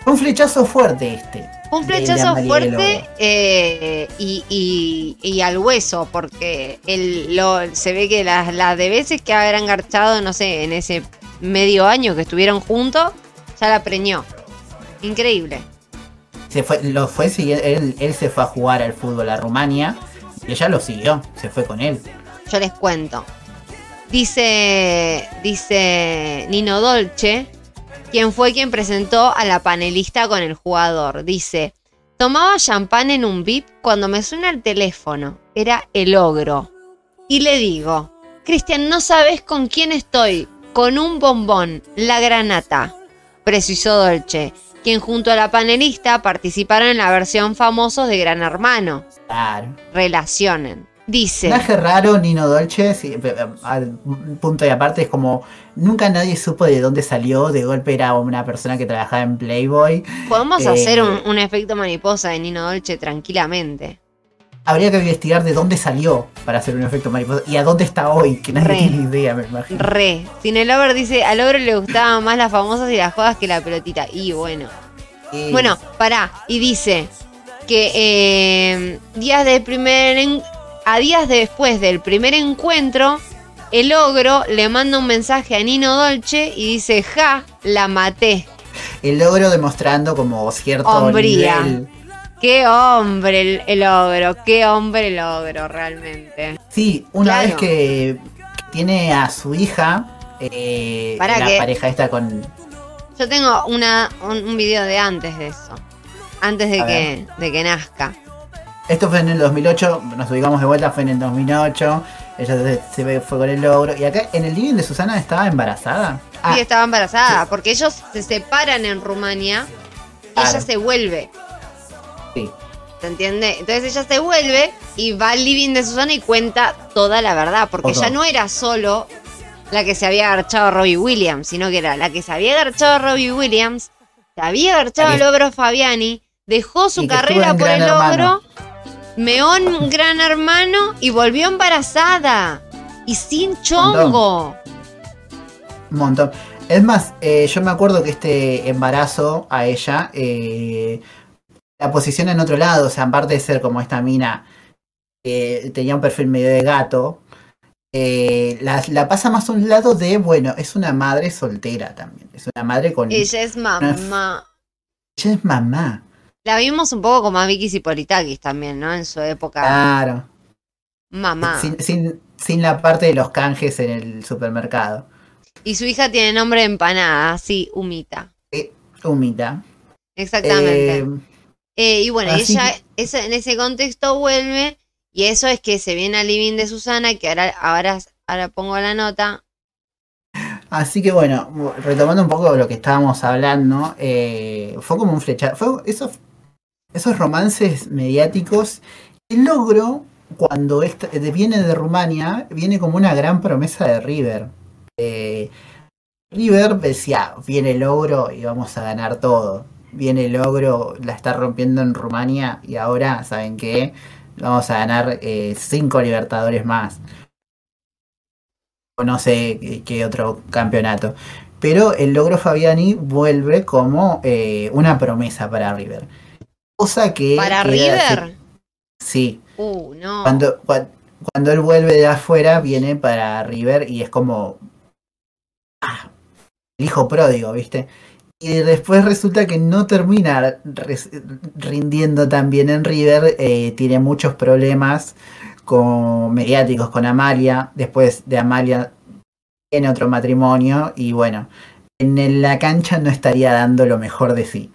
Un flechazo fuerte este. Un flechazo fuerte eh, y, y- y al hueso, porque el, lo, se ve que las, las de veces que haber engarchado, no sé, en ese medio año que estuvieron juntos, ya la preñó. Increíble. Se fue, lo fue él, él se fue a jugar al fútbol a Rumania y ella lo siguió, se fue con él. Yo les cuento. Dice, dice Nino Dolce, quien fue quien presentó a la panelista con el jugador. Dice, tomaba champán en un VIP cuando me suena el teléfono. Era el ogro. Y le digo, Cristian, no sabes con quién estoy. Con un bombón, la granata. Precisó Dolce, quien junto a la panelista participaron en la versión famosos de Gran Hermano. Claro. Relacionen. Dice... Personaje raro, Nino Dolce, sí, pe- pe- al punto y aparte es como nunca nadie supo de dónde salió, de golpe era una persona que trabajaba en Playboy. Podemos Eh, hacer un, un efecto mariposa de Nino Dolce tranquilamente. Habría que investigar de dónde salió para hacer un efecto mariposa y a dónde está hoy, que nadie Re. tiene idea, me imagino. Re. Cinelover dice, al ogro le gustaban más las famosas y las jodas que la pelotita. Y bueno. Eh, Bueno, pará. Y dice que eh, días del primer a días después del primer encuentro, el ogro le manda un mensaje a Nino Dolce y dice, ja, la maté. El logro demostrando como cierto Hombría. nivel. Qué hombre el, el ogro, qué hombre el ogro realmente. Sí, una Claro. vez que tiene a su hija, eh, ¿Para la pareja esta con... Yo tengo una, un, un video de antes de eso. Antes de A que, de que nazca. Esto fue en el 2008, nos ubicamos de vuelta, fue en el 2008. Ella se, fue con el logro. Y acá en el living de Susana estaba embarazada. Ah, Sí, estaba embarazada, porque ellos se separan en Rumania y Claro. ella se vuelve. sí. ¿Se entiende? Entonces ella se vuelve y va al living de Susana y cuenta toda la verdad, porque Todo. ella no era solo la que se había agarchado a Robbie Williams, sino que era la que se había agarchado a Robbie Williams, se había agarchado al que- ogro Fabiani, dejó su carrera por el Hermano. Ogro, meó en Gran Hermano y volvió embarazada. Y sin chongo. Un montón. Es más, eh, yo me acuerdo que este embarazo a ella eh, la posiciona en otro lado. O sea, aparte de ser como esta mina que tenía un perfil medio de gato, eh, la, la pasa más a un lado de, bueno, es una madre soltera también. Es una madre con. Ella es mamá. Ella es mamá. La vimos un poco como a Vicky Zipolitakis también, ¿no? En su época. Claro. Mamá. Sin, sin, sin la parte de los canjes en el supermercado. Y su hija tiene nombre de empanada, sí, Humita. Humita. Exactamente. Eh, Eh, y bueno, así ella esa- en ese contexto vuelve y eso es que se viene al living de Susana, que ahora, ahora, ahora pongo la nota. Así que bueno, retomando un poco lo que estábamos hablando, eh, fue como un flechazo. Fue esos, esos romances mediáticos. El logro, cuando viene de Rumania, viene como una gran promesa de River. Eh, River decía, viene el logro y vamos a ganar todo. Viene el logro, la está rompiendo en Rumania y ahora, ¿saben qué? Vamos a ganar eh, cinco Libertadores más o no sé qué- qué otro campeonato. Pero el logro Fabiani vuelve como eh, una promesa para River. Cosa que... ¿Para River? Sí. Uh, no. Cuando, cua- cuando él vuelve de afuera, viene para River y es como... ah, el hijo pródigo, ¿viste? Y después resulta que no termina res- rindiendo tan bien en River, eh, tiene muchos problemas con mediáticos con Amalia, después de Amalia tiene otro matrimonio y bueno, en la cancha no estaría dando lo mejor de sí.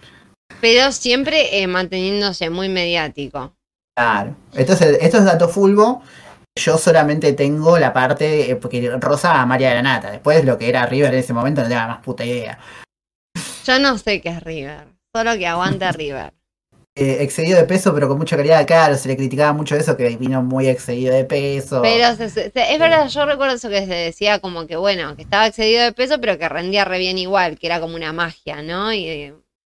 Pero siempre eh, manteniéndose muy mediático. Claro. Entonces, esto es dato fulbo. Yo solamente tengo la parte, eh, porque Rosa a María Granata. Después lo que era River en ese momento no tengo la más puta idea. Yo no sé qué es River, solo que aguanta River. Eh, excedido de peso, pero con mucha calidad. Claro, se le criticaba mucho eso, que vino muy excedido de peso. Pero se- es verdad, yo recuerdo eso que se decía como que bueno, que estaba excedido de peso, pero que rendía re bien igual, que era como una magia, ¿no? Y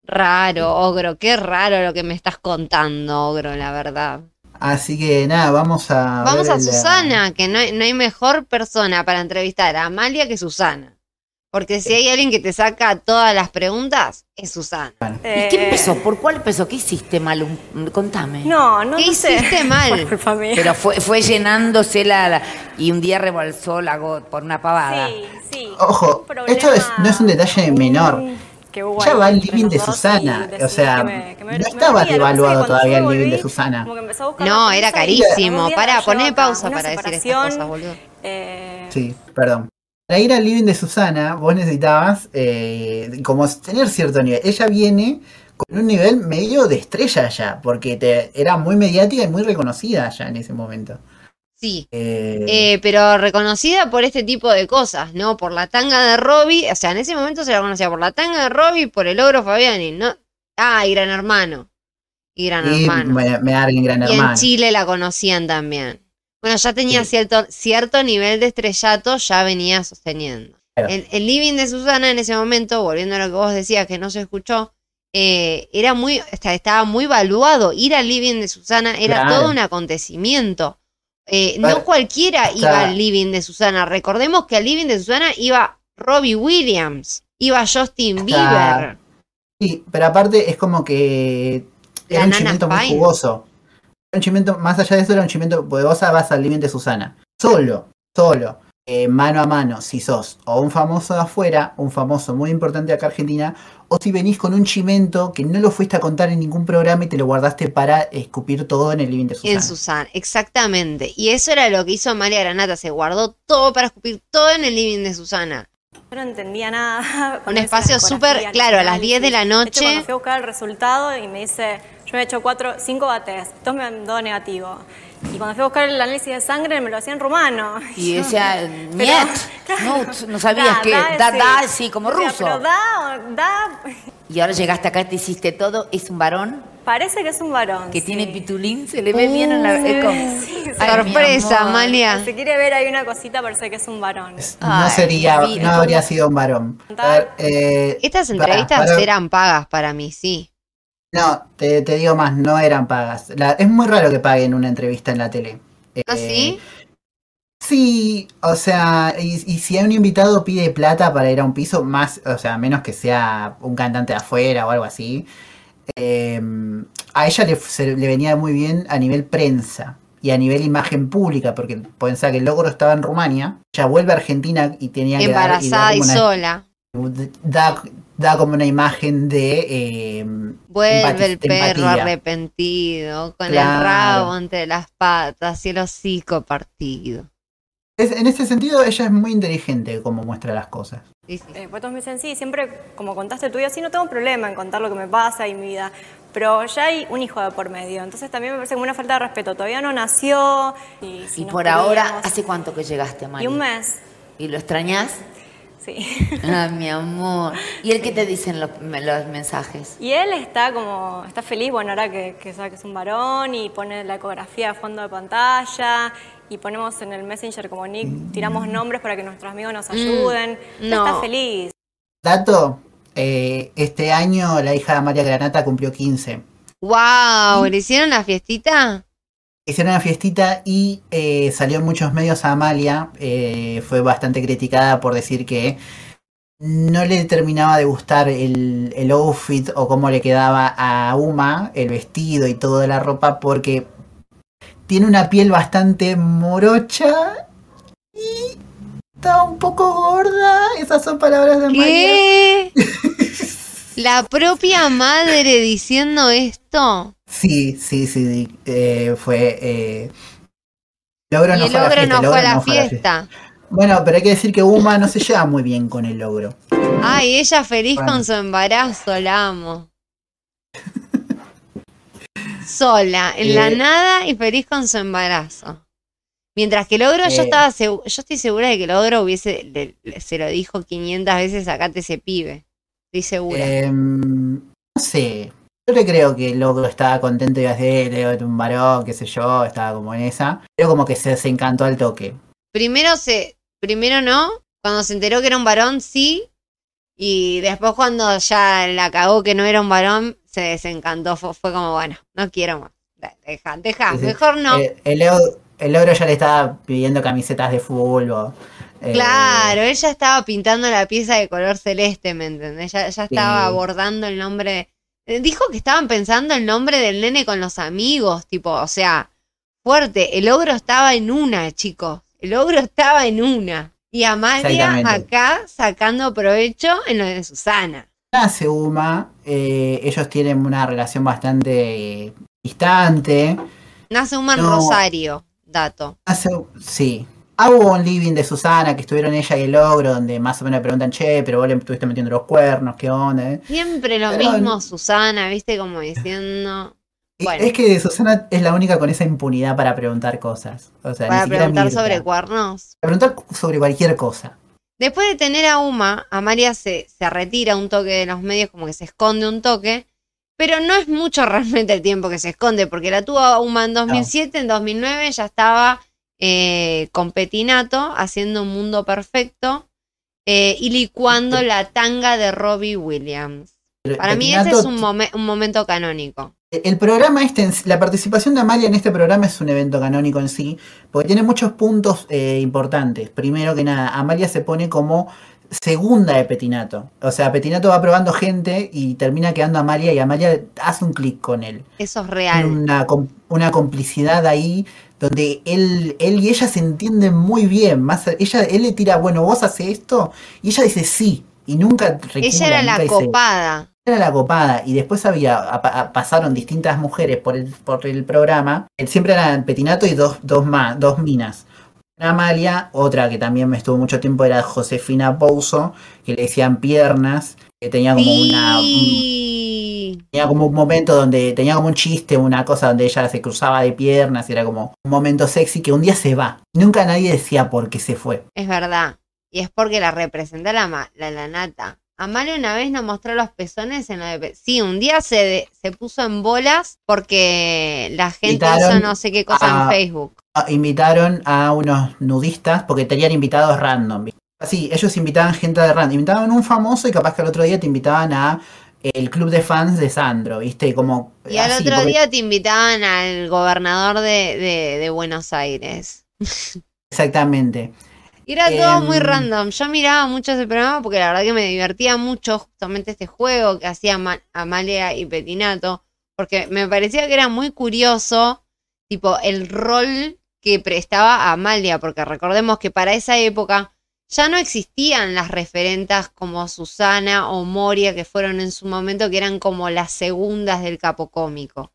raro, ogro, qué raro lo que me estás contando, ogro, la verdad. Así que nada, vamos a. Vamos a Susana, que no hay, no hay mejor persona para entrevistar a Amalia que Susana. Porque si hay alguien que te saca todas las preguntas, es Susana. ¿Y qué empezó? ¿Por cuál empezó? ¿Qué hiciste mal? Contame. No, no, ¿Qué no sé. hiciste mal? Pero fue, fue llenándose la, la- y un día rebalsó la go- por una pavada. Sí, sí. Ojo, Un esto es- no es un detalle menor. Que hubo Ya va entre living de Susana. O sea, me- me- no me estaba devaluado todavía el living de Susana. No, era carísimo. Pará, poné pausa para decir estas cosas, boludo. eh, Sí, perdón. Para ir al living de Susana, vos necesitabas eh, como tener cierto nivel. Ella viene con un nivel medio de estrella ya, porque te, era muy mediática y muy reconocida ya en ese momento. Sí. Eh, Eh, pero reconocida por este tipo de cosas, ¿no? Por la tanga de Robbie, o sea, en ese momento se la conocía por la tanga de Robbie y por el ogro Fabiani, ¿no? Ah, y Gran Hermano. Y Gran y Hermano. me, me Gran Y en Hermano. Chile la conocían también. Bueno, ya tenía Sí. cierto, cierto nivel de estrellato, ya venía sosteniendo. Claro. El, el living de Susana en ese momento, volviendo a lo que vos decías que no se escuchó, eh, era muy, esta- estaba muy valuado. Ir al living de Susana era Claro. todo un acontecimiento. Eh, no cualquiera iba al living de Susana. Recordemos que al living de Susana iba Robbie Williams, iba Justin Bieber. Sí, pero aparte es como que La era un chimento muy jugoso. Era un chimento, más allá de eso, era un chimento, porque vos vas al living de Susana. Solo, solo. Eh, mano a mano si sos o un famoso de afuera, un famoso muy importante acá Argentina, o si venís con un chimento que no lo fuiste a contar en ningún programa y te lo guardaste para escupir todo en el living de Susana. En Susana, exactamente. Y eso era lo que hizo Amalia Granata, se guardó todo para escupir todo en el living de Susana. Yo no entendía nada. Un espacio súper claro, a las 10 de la noche. De hecho, cuando fui a buscar el resultado y me dice, yo me he hecho cuatro, cinco bates, dos me han dado negativo. Y cuando fui a buscar el análisis de sangre me lo hacía en rumano. Y decía, niet, no, no sabías que da, da, sí, como ruso. Pero da, da. Y ahora llegaste acá, te hiciste todo, ¿es un varón? Parece que es un varón. Que tiene pitulín, se le ve bien en la. Es como, Sí, Sorpresa, Amalia. Si se quiere ver ahí una cosita, parece que es un varón. No sería, no habría sido un varón. Ver, eh, Estas entrevistas eran pagas para mí, sí. No, te, te digo más, no eran pagas. La- es muy raro que paguen una entrevista en la tele. ¿Ah, Eh, sí? Sí, o sea, y, y si un invitado pide plata para ir a un piso, más, o sea, menos que sea un cantante de afuera o algo así, eh, a ella le, se- le venía muy bien a nivel prensa y a nivel imagen pública, porque pensá que el logro estaba en Rumania, ella vuelve a Argentina y tenía que Embarazada y una- sola. Da, da como una imagen de... eh, Vuelve el perro empatía. arrepentido, con el rabo entre las patas y el hocico partido. Es- en ese sentido, ella es muy inteligente como muestra las cosas. Sí, sí. Eh, pues todos me dicen, sí, siempre, como contaste tú y así, no tengo problema en contar lo que me pasa y mi vida. Pero ya hay un hijo de por medio. Entonces también me parece como una falta de respeto. Todavía no nació. Y, si Y por ahora, ¿hace cuánto que llegaste, Y María? un mes. ¿Y lo extrañas? Sí. Ah, mi amor. ¿Y el qué te dicen los, los mensajes? Y él está como, está feliz, bueno, ahora que, que sabe que es un varón y pone la ecografía a fondo de pantalla y ponemos en el Messenger como Nick, tiramos nombres para que nuestros amigos nos ayuden. Él no. está feliz. Dato, eh, este año la hija de María Granata cumplió 15. ¡Wow! ¿Le hicieron la fiestita? Hicieron una fiestita y eh, salió en muchos medios a Amalia. eh, fue bastante criticada por decir que no le terminaba de gustar el, el outfit o cómo le quedaba a Uma el vestido y toda la ropa porque tiene una piel bastante morocha y está un poco gorda. Esas son palabras de. ¿Qué? ¿La propia madre diciendo esto? Sí, sí, sí. eh, fue. Eh, logro y no el fue a la ogro fiesta, no el fue a logro la no fue a la fiesta. Bueno, pero hay que decir que Uma no se lleva muy bien con el logro. Ay, ella feliz Bueno. con su embarazo, la amo. Sola, en la Eh. nada y feliz con su embarazo. Mientras que el ogro, yo Eh. estaba yo estoy segura de que el ogro hubiese, le- le- se lo dijo 500 veces, sacate ese pibe. Estoy segura. Em, no sé. Yo le creo que el logro estaba contento y iba a decir, "Eh, un varón, qué sé yo, estaba como en esa. Pero como que se, se encantó al toque. Primero se, primero no, cuando se enteró que era un varón, sí. Y después cuando ya la cagó que no era un varón, se desencantó. Fue, fue como, bueno, no quiero más. Deja, deja, Sí, sí. mejor no. Eh, el, logro, el logro ya le estaba pidiendo camisetas de fútbol. eh, Claro, ella estaba pintando la pieza de color celeste, ¿me entendés? Ya, ya estaba Sí. abordando el nombre. Eh, Dijo que estaban pensando el nombre del nene con los amigos, tipo, o sea, fuerte. El ogro estaba en una, chicos. El ogro estaba en una. Y Amalia acá sacando provecho en lo de Susana. Nace Uma, eh, ellos tienen una relación bastante eh, distante. Nace un en No. Rosario, dato. Hace, sí. Ah, Hubo un living de Susana que estuvieron ella y el ogro, donde más o menos le preguntan, che, pero vos le estuviste metiendo los cuernos, ¿qué onda? eh?". Siempre lo Pero- mismo, Susana, viste, como diciendo. Y Bueno. Es que Susana es la única con esa impunidad para preguntar cosas. O sea, Para preguntar Mirta. sobre cuernos. Para preguntar sobre cualquier cosa. Después de tener a Uma, Amalia se, se retira un toque de los medios, como que se esconde un toque, pero no es mucho realmente el tiempo que se esconde, porque la tuvo Uma en 2007, en 2009 ya estaba eh, con Petinato haciendo un mundo perfecto eh, y licuando la tanga de Robbie Williams. Para mí ese es un, momen- un momento canónico. El programa este, la participación de Amalia en este programa es un evento canónico en sí, porque tiene muchos puntos eh, importantes. Primero que nada, Amalia se pone como segunda de Petinato. O sea, Petinato va probando gente y termina quedando Amalia y Amalia hace un clic con él. Eso es real. una, una complicidad ahí donde él, él y ella se entienden muy bien. Más, ella, él le tira, bueno, vos haces esto, y ella dice sí, y nunca recula, Ella era nunca la dice- copada. era la copada y después había a- a- pasaron distintas mujeres por el, por el programa. Eh, Siempre eran Petinato y dos, dos más, dos minas. Una Amalia, otra que también me estuvo mucho tiempo era Josefina Pouso, que le decían piernas, que tenía como una un- Tenía como un momento donde tenía como un chiste, una cosa donde ella se cruzaba de piernas y era como un momento sexy que un día se va. Nunca nadie decía por qué se fue. Es verdad. Y es porque la representa la, la, la nata. Amalia una vez nos mostró los pezones en lo de... Sí, un día se, de- se puso en bolas porque la gente hizo no sé qué cosa en Facebook. Invitaron a unos nudistas porque tenían invitados random. Así, ellos invitaban gente de random. Invitaban a un famoso y capaz que al otro día te invitaban a el club de fans de Sandro, ¿viste? Como Y al así, otro porque- día te invitaban al gobernador de, de- de Buenos Aires. Exactamente. Y era todo muy Em, random. Yo miraba mucho ese programa porque la verdad que me divertía mucho justamente este juego que hacía Ma- Amalia y Petinato. Porque me parecía que era muy curioso, tipo, el rol que prestaba Amalia. Porque recordemos que para esa época ya no existían las referentas como Susana o Moria que fueron en su momento, que eran como las segundas del capo cómico.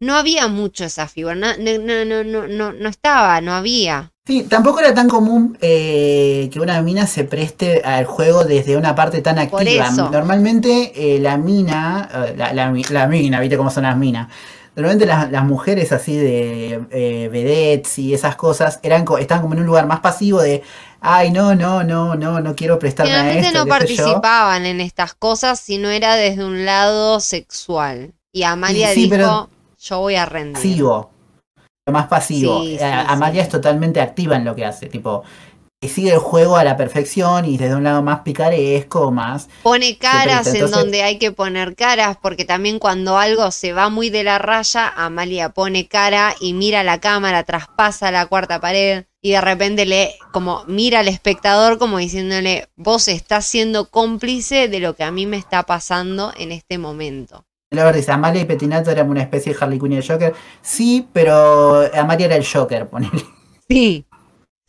No había mucho esa figura, no, no, no, no, no, no, estaba, no había. Sí, tampoco era tan común eh, que una mina se preste al juego desde una parte tan activa. Normalmente eh, la mina, eh, la, la mina, viste cómo son las minas. Normalmente las, las mujeres así de eh, vedettes y esas cosas eran estaban como en un lugar más pasivo de, ay, no, no, no, no, no quiero prestarme a esto. no qué sé yo". participaban en estas cosas si no era desde un lado sexual. Y Amalia Sí, sí, dijo, pero- yo voy a rendir. pasivo. Lo más pasivo. Sí, Eh, sí, Amalia es totalmente activa en lo que hace. Tipo, que sigue el juego a la perfección y desde un lado más picaresco, más. Pone caras en donde hay que poner caras, porque también cuando algo se va muy de la raya, Amalia pone cara y mira la cámara, traspasa la cuarta pared y de repente le como mira al espectador como diciéndole, vos estás siendo cómplice de lo que a mí me está pasando en este momento. Lover dice, Amalia y Petinato eran una especie de Harley Quinn y el Joker. Sí, pero Amalia era el Joker, ponele. Sí.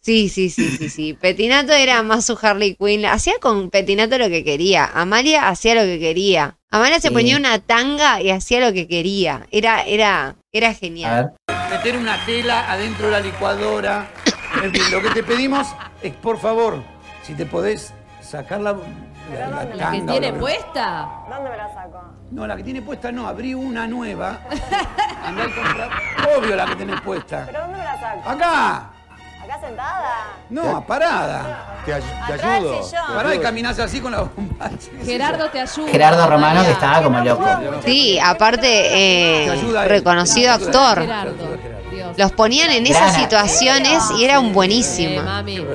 Sí, sí, sí, sí, sí. Petinato era más su Harley Quinn. Hacía con Petinato lo que quería. Amalia hacía lo que quería. Amalia se Sí. ponía una tanga y hacía lo que quería. Era, era, era genial. meter una tela adentro de la licuadora. En fin, lo que te pedimos es, por favor, si te podés sacar la, la, la ¿La tanga que tiene la- puesta? ¿Dónde me la saco? No, la que tiene puesta no, abrí una nueva. Andá y comprar. Obvio la que tenés puesta. ¿Pero dónde me la saco? Acá. ¿Acá sentada? No, parada. Te, ay- te Atrás ayudo. sillón. Pará y caminás así con la bomba. Gerardo te ayuda. Gerardo Romano que estaba como loco. Sí, aparte, eh, Te ayuda él. reconocido Te ayuda actor. Gerardo. Dios. Los ponían en Gran esas situaciones y eran Eh, buenísimas. mami.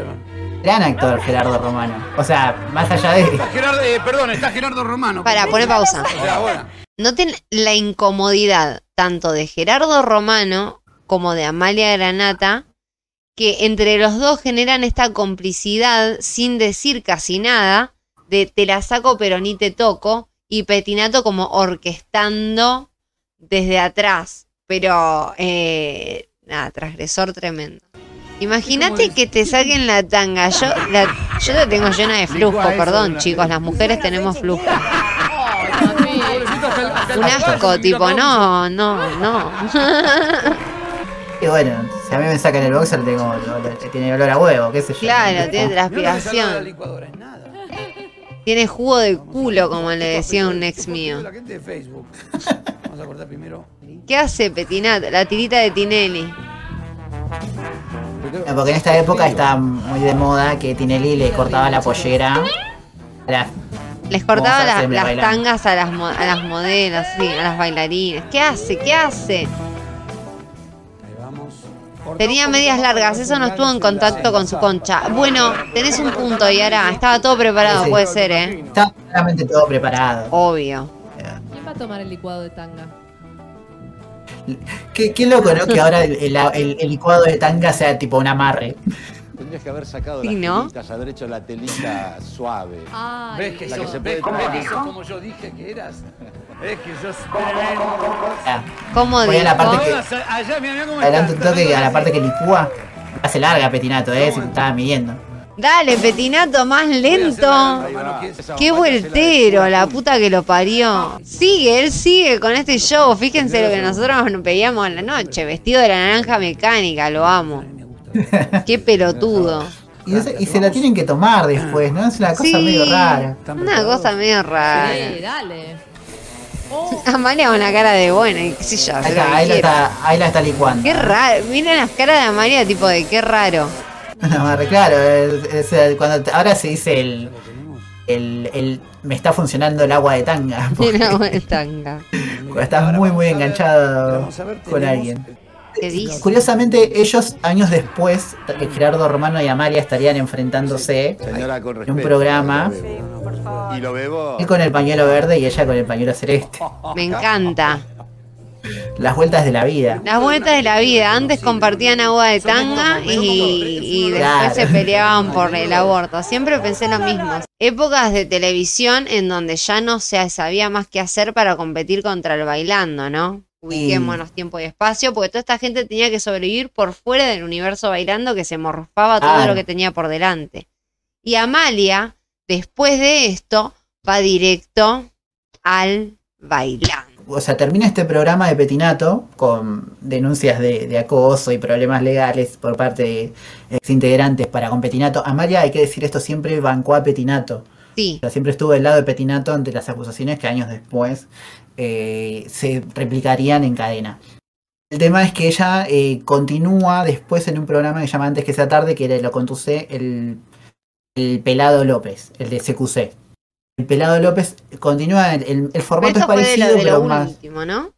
Gran actor Gerardo Romano. O sea, más allá de. Está Gerardo, eh, perdón, está Gerardo Romano. Para, pone pausa. Ahora. Noten la incomodidad tanto de Gerardo Romano como de Amalia Granata, que entre los dos generan esta complicidad sin decir casi nada, de te la saco pero ni te toco, y Petinato como orquestando desde atrás, pero eh, nada, transgresor tremendo. Imagínate que te saquen la tanga. Yo la, yo la tengo llena de flujo, perdón, chicos. Las mujeres tenemos flujo. Un asco, tipo, no, no, no. Y bueno, si a mí me sacan el boxer, tengo, tiene olor a huevo, qué sé yo. Claro, tiene transpiración. licuadora, es nada. Tiene jugo de culo, como le decía un ex mío. La gente de Facebook. Vamos a cortar primero. ¿Qué hace Petinato? La tirita de Tinelli. No, Porque en esta época estaba muy de moda que Tinelli le cortaba la pollera. Era- Les cortaba las, bailar. tangas a las, mo- a las modelos, sí, a las bailarines. ¿Qué hace? ¿Qué hace? Tenía medias largas, eso no estuvo en contacto con su concha. Bueno, tenés un punto, Yara. Estaba todo preparado, puede ser, ¿eh? Estaba claramente todo preparado. Obvio. ¿Quién va a tomar el licuado de tanga? Qué, qué loco, ¿no? Que ahora el, el- el- el licuado de tanga sea tipo un amarre. Tendrías que haber sacado Sí, las ¿no? telitas, haber hecho la telita suave. Ay, ¿Ves que, La sos, que se puede ves tomar. que sos como yo dije que eras? Es que sos Ah, ¿Cómo Voy a la dijo? parte que- Allá, mira, mira cómo Adelante un toque a la parte que licúa. Hace larga Petinato, eh, si te estaba midiendo. Dale, Petinato, más lento. Qué vueltero, la puta que lo parió. Sigue, él sigue con este show. Fíjense lo que nosotros nos veíamos en la noche. Vestido de la naranja mecánica, lo amo. Qué pelotudo. Y, se la tienen que tomar después, ¿no? Es una cosa Sí, medio rara. Una cosa medio rara. Sí, dale. Amalia con una cara de buena, y qué sé yo. Ahí está, que ahí la está, ahí la está licuando. Qué raro. Miren las caras de Amalia, tipo de qué raro. No, claro, es- es el- cuando te- ahora se dice el, el, el- me está funcionando el agua de tanga. porque Mira, buena tanga. cuando estás muy muy enganchado con alguien. Curiosamente, ellos años después, que Gerardo Romano y Amalia estarían enfrentándose Señora, en un programa, Y lo bebo. él con el pañuelo verde y ella con el pañuelo celeste. Me encanta. Las vueltas de la vida. Las vueltas de la vida. Antes compartían agua de tanga y, y después Claro. se peleaban por el aborto. Siempre pensé lo mismo. Épocas de televisión en donde ya no se sabía más qué hacer para competir contra el bailando, ¿no? Ubiquémonos tiempo y espacio, porque toda esta gente tenía que sobrevivir por fuera del universo bailando que se morfaba todo lo que tenía por delante. Y Amalia, después de esto, va directo al bailando. O sea, termina este programa de Petinato con denuncias de, de acoso y problemas legales por parte de ex integrantes para con Petinato. Amalia, hay que decir esto, siempre bancó a Petinato. Sí. O sea, siempre estuvo del lado de Petinato ante las acusaciones que años después eh, se replicarían en cadena. El tema es que ella eh, continúa después en un programa que se llama Antes que sea tarde, que lo conduce el, el Pelado López, el de CQC. El Pelado López continúa, el, el- formato es de parecido, lo, de pero lo más... último, ¿no?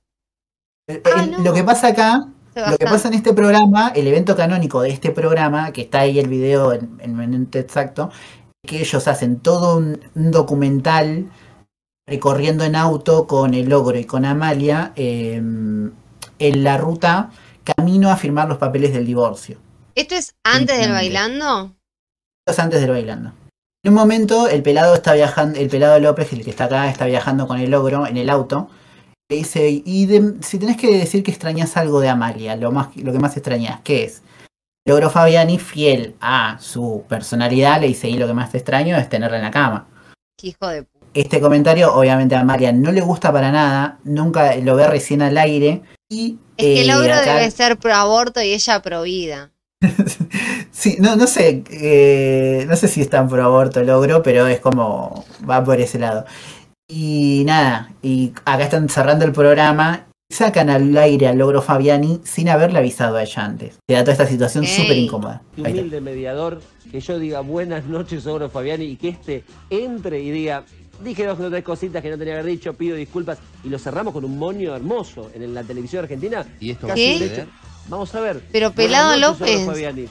El- Ah, no. Lo que pasa acá, lo que pasa en este programa, el evento canónico de este programa, que está ahí el video en el momento exacto, es que ellos hacen todo un, un documental recorriendo en auto con el ogro y con Amalia eh, en la ruta camino a firmar los papeles del divorcio. ¿Esto es antes del bailando? Antes del bailando. En un momento el pelado está viajando, el pelado López, el que está acá, está viajando con el ogro en el auto. Le dice, y de- si tenés que decir que extrañas algo de Amalia, lo, más, lo que más extrañas, ¿qué es? El ogro Fabiani, fiel a su personalidad, le dice, y lo que más te extraño es tenerla en la cama. Qué hijo de puta. Este comentario, obviamente, a Amalia no le gusta para nada, nunca lo ve recién al aire. Y, Es que el eh, ogro acá- debe ser pro aborto y ella pro vida. Sí, no, no sé, eh, no sé si es tan pro aborto el ogro, pero es como va por ese lado. Y nada, y acá están cerrando el programa, sacan al aire al ogro Fabiani sin haberle avisado a ella antes. Se da toda esta situación súper incómoda. Humilde mediador, que yo diga buenas noches, Ogro Fabiani, y que este entre y diga, dije dos o tres cositas que no tenía que haber dicho, pido disculpas, y lo cerramos con un moño hermoso en la televisión argentina. ¿Y esto Casi ¿Qué? Vamos a ver. Pero Pelado López.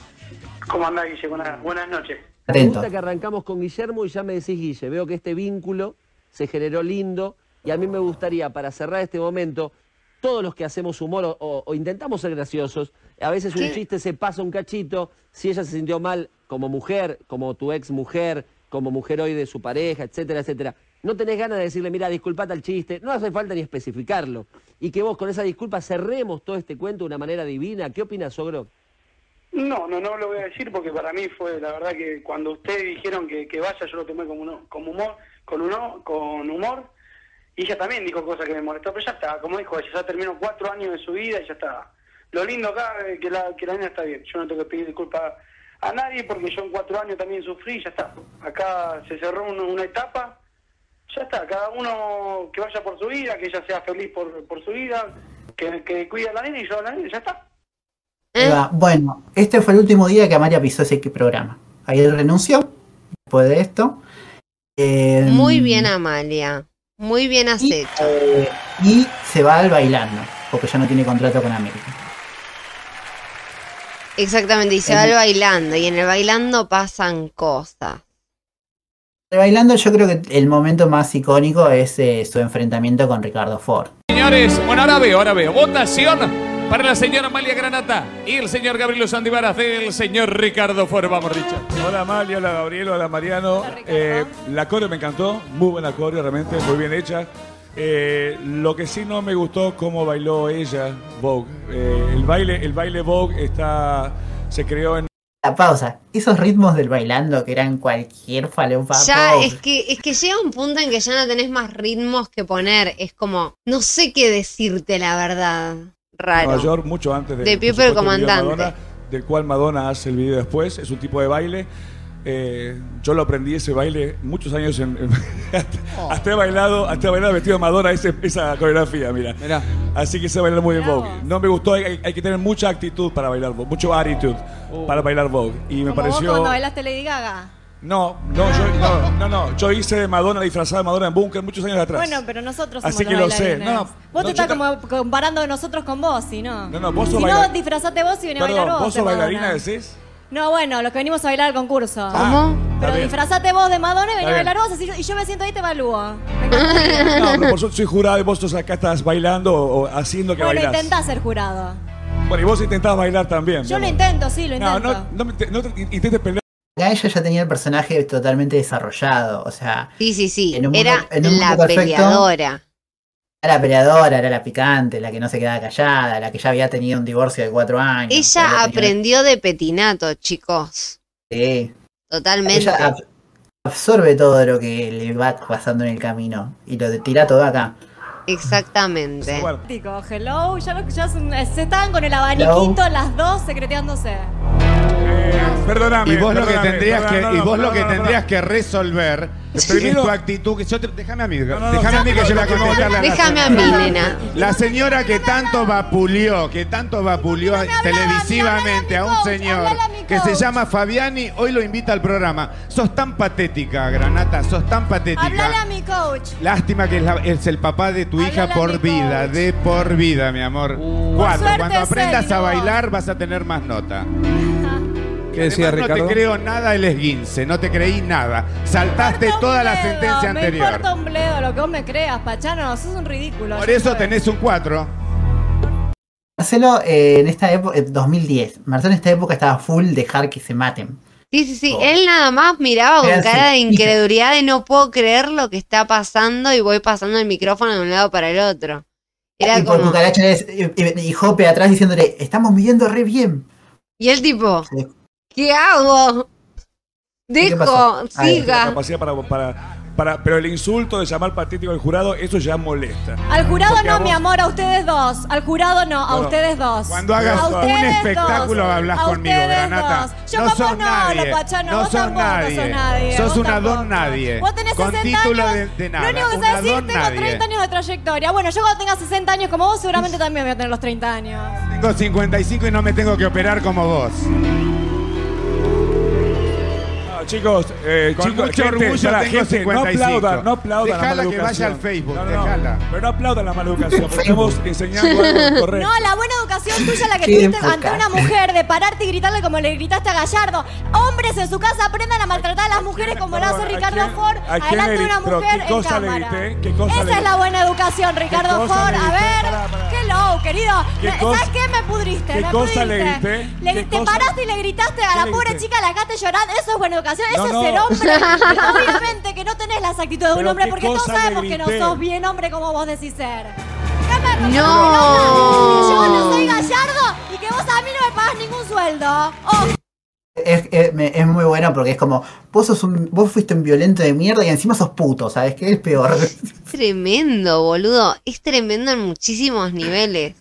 ¿Cómo anda, Guille? Buenas, buenas noches. Me Atento. gusta que arrancamos con Guillermo y ya me decís, Guille, veo que este vínculo se generó lindo y a mí me gustaría, para cerrar este momento, todos los que hacemos humor o, o- o intentamos ser graciosos, a veces un chiste se pasa un cachito, si ella se sintió mal como mujer, como tu ex mujer, como mujer hoy de su pareja, etcétera, etcétera, no tenés ganas de decirle, mira, disculpate al chiste, no hace falta ni especificarlo, y que vos con esa disculpa cerremos todo este cuento de una manera divina. ¿Qué opinas, Ogro? No, no, no lo voy a decir porque para mí fue, la verdad que cuando ustedes dijeron que, que vaya, yo lo tomé como, uno, como humor, con uno, con humor, y ella también dijo cosas que me molestó, pero ya está, como dijo ella, ya terminó cuatro años de su vida y ya está. Lo lindo acá es que la, que la niña está bien, yo no tengo que pedir disculpas a nadie porque yo en cuatro años también sufrí y ya está. Acá se cerró una, una etapa, ya está, cada uno que vaya por su vida, que ella sea feliz por, por su vida, que, que cuide a la niña y yo a la niña, ya está. ¿Eh? Bueno, este fue el último día que Amalia pisó ese programa. Ahí renunció después de esto. Eh, Muy bien, Amalia. Muy bien y, acecho. eh, y se va al bailando, porque ya no tiene contrato con América. Exactamente, y se va al bailando. Y en el bailando pasan cosas. Bailando yo creo que el momento más icónico es eh, su enfrentamiento con Ricardo Ford. Señores, bueno, ahora veo, ahora veo. Votación para la señora Amalia Granata y el señor Gabriel Sandivaras del señor Ricardo Ford. Vamos, Richard. Hola Amalia, hola Gabriel, hola Mariano. Eh, la coreo me encantó, muy buena coreo realmente, muy bien hecha. Eh, lo que sí no me gustó cómo bailó ella, Vogue. Eh, el baile, el baile Vogue está, se creó en La pausa. Esos ritmos del bailando que eran cualquier falopa. Ya es que, es que llega un punto en que ya no tenés más ritmos que poner. Es como, no sé qué decirte la verdad. Raro. Nueva York mucho antes de, De de Comandante. Madonna, del cual Madonna hace el video después. Es un tipo de baile. Eh, yo lo aprendí ese baile muchos años en, en- hasta, hasta he bailado hasta he bailado vestido de Madonna ese- esa coreografía mira así que sé bailar muy bien Vogue no me gustó hay, hay que tener mucha actitud para bailar Vogue mucho attitude para bailar Vogue y me vos pareció cuando bailaste Lady Gaga. no no yo no, no no yo hice Madonna disfrazada de Madonna en Bunker muchos años atrás Bueno, pero nosotros Así somos que los lo sé. bailarines. No, no, vos te estás como comparando de nosotros con vos, si no. No, no, vos sos si bailar- no, disfrazate vos y venís a bailar vos. vos sos bailarina decís No, bueno, los que venimos a bailar al concurso. ¿Cómo? Está Pero bien. disfrazate vos de Madonna y vení a bailar vos así y yo me siento ahí y te evalúo. No, pero por suerte soy jurado y vos sos acá estás bailando o, haciendo que bueno, bailás. intentá ser jurado. Bueno, y vos intentás bailar también. Yo lo intento, sí, lo No, intento. no, no, me no te- intentes pelear. Acá ella ya tenía el personaje totalmente desarrollado. O sea, Sí, sí, sí. En un mundo- Era en un la mundo perfecto. peleadora. Era la peleadora, era la picante, la que no se quedaba callada, la que ya había tenido un divorcio de cuatro años. Ella tenido- aprendió de Petinato, chicos. Sí. Totalmente. Ella ab- absorbe todo lo que le va pasando en el camino y lo tira todo acá. Exactamente. Tico, hello, ya, lo- ya se, se estaban con el abaniquito las dos secreteándose. Perdóname. Y vos lo que perdóname, tendrías que, y vos no, lo que tendrías no. que resolver es tu actitud. Que yo te- déjame a mí, no, déjame a mí que yo la no, contesto. no, Déjame a mí, nena. La señora que tanto vapuleó, que tanto vapuleó televisivamente a un señor que se llama Fabiani, hoy lo invita al programa. Sos tan patética, Granata, sos tan Hablale patética. a mi coach. Lástima que es, la- es el papá de tu hija Háblale a por vida, coach. de por vida, mi amor. Cuatro, suerte cuando es aprendas a no. bailar vas a tener más nota. ¿Qué decía Además, Ricardo? No te creo nada el esguince, no te creí nada. Saltaste toda la sentencia Me anterior. importa un bledo lo que vos me creas, Pachano, sos un ridículo. Por eso sabes. tenés un 4. Marcelo, eh, en esta época, eh, 2010, Marcelo en esta época estaba full dejar que se maten. Sí, sí, sí. Oh. Él nada más miraba con Era cara de incredulidad de no puedo creer lo que está pasando y voy pasando el micrófono de un lado para el otro. Era y por como. cucaracha es- y, y- y Jope atrás diciéndole, estamos midiendo re bien. Y el tipo, Sí. ¿Qué hago? La siga. capacidad para, para, para- pero el insulto de llamar patético al jurado, eso ya molesta. Al jurado Porque no, vos- mi amor, a ustedes dos. Al jurado no, a Bueno, ustedes dos. Cuando hagas A un espectáculo dos. hablas A conmigo, Granata. dos. Yo no sos vos no nadie. hablo, Pachano, no vos sos tampoco nadie. sos nadie. Sos vos una tampoco. don nadie. Vos tenés Con 60 título años. de, de nada. Lo único que una sabes decir, tengo nadie. 30 años de trayectoria. Bueno, yo cuando tenga 60 años como vos, seguramente también voy a tener los 30 años. Tengo 55 y no me tengo que operar como vos. No, chicos, eh, Con chicos, mucho gente, orgullo para, tengo gente, 55. No aplaudan, no aplaudan la Dejala que maleducación. vaya al Facebook, No, no, no, dejala. Pero no aplaudan la maleducación, porque estamos enseñando algo correcto. No, la buena educación tuya la que Qué tuviste ante una mujer de pararte y gritarle como le gritaste a Gallardo. Hombres en su casa aprendan a maltratar a las mujeres como lo hace Perdón, ¿a Ricardo quién- Ford a quién adelante le de una gri- pero mujer qué en cosa le cámara. grité? ¿Qué cosa Esa le es la buena educación, Ricardo cosa Ford. le A grité? ver, Pará, qué low, querido. ¿Qué Me- cosa- ¿Sabes qué? Me pudriste. qué me cosa le pudriste. grité? Le- ¿Qué te cosa- paraste y le gritaste a ¿Qué la le pobre grité? chica, la dejaste llorando. Eso es buena Eso No, es ser hombre. Obviamente que no tenés las actitudes de un Pero hombre ¿qué porque todos cosa le sabemos que no grité? sos bien hombre como vos decís ser. ¿Qué me No. Que yo no soy gallardo y que vos a mí no me pagás ningún sueldo. Oh, Es, es, me- es muy bueno porque es como, vos sos un, vos fuiste un violento de mierda y encima sos puto, ¿sabes qué es peor? Tremendo, boludo. Es tremendo en muchísimos niveles.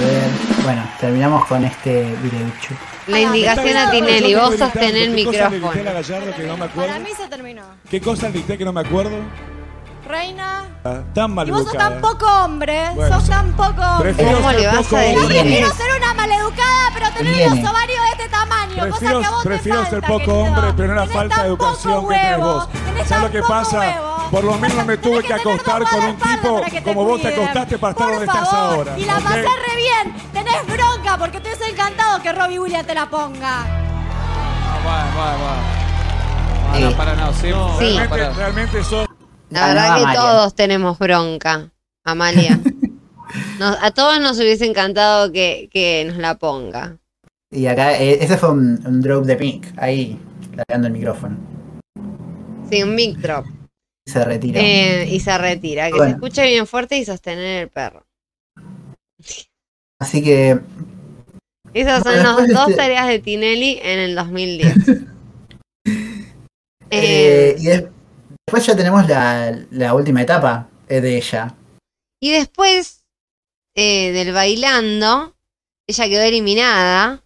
Ver, bueno, terminamos con este videochu. La indicación a Tinelli, vos sostén el ¿Qué cosa le grité a micrófono. la Gallardo que no me acuerdo? para mí se terminó. ¿Qué cosa le grité que no me acuerdo? Reina. Ah, Tan mal Y vos sos tan poco hombre. Bueno, sos tan poco hombre. Prefiero ¿Cómo ser le vas poco a hombre. Yo prefiero ser una maleducada, pero tener Viene. los ovarios de este tamaño. Prefiero, cosa que a vos prefiero te ser falta, poco querido. hombre, pero no la Tenés falta tan de educación poco que tenés huevo, vos. tenés ¿Sabes tan lo que poco pasa? huevo. Por lo menos no me tuve Tenés que que tener acostar con un tipo para que te como vos te cuiden. acostaste para estar Por donde estás favor. ahora. Y la ¿ok? pasé re bien. Tenés bronca porque te hubiese encantado que Robbie Williams te la ponga. Va, va, va. No, no, para, no, sí. no, Sí. para. Realmente, realmente sos La verdad que Amalia. todos tenemos bronca, Amalia. Nos- a todos nos hubiese encantado que, que nos la ponga. Y acá, eh, ese fue un, un drop de Pink, ahí, largando el micrófono. Sí, un mic drop. Se retira. Eh, y se retira. Que Bueno. se escuche bien fuerte y sostener el perro. Así que Esas son Bueno, las dos este- tareas de Tinelli en el 2010. eh, y des- después ya tenemos la, la última etapa eh, de ella. Y después eh, del bailando, ella quedó eliminada.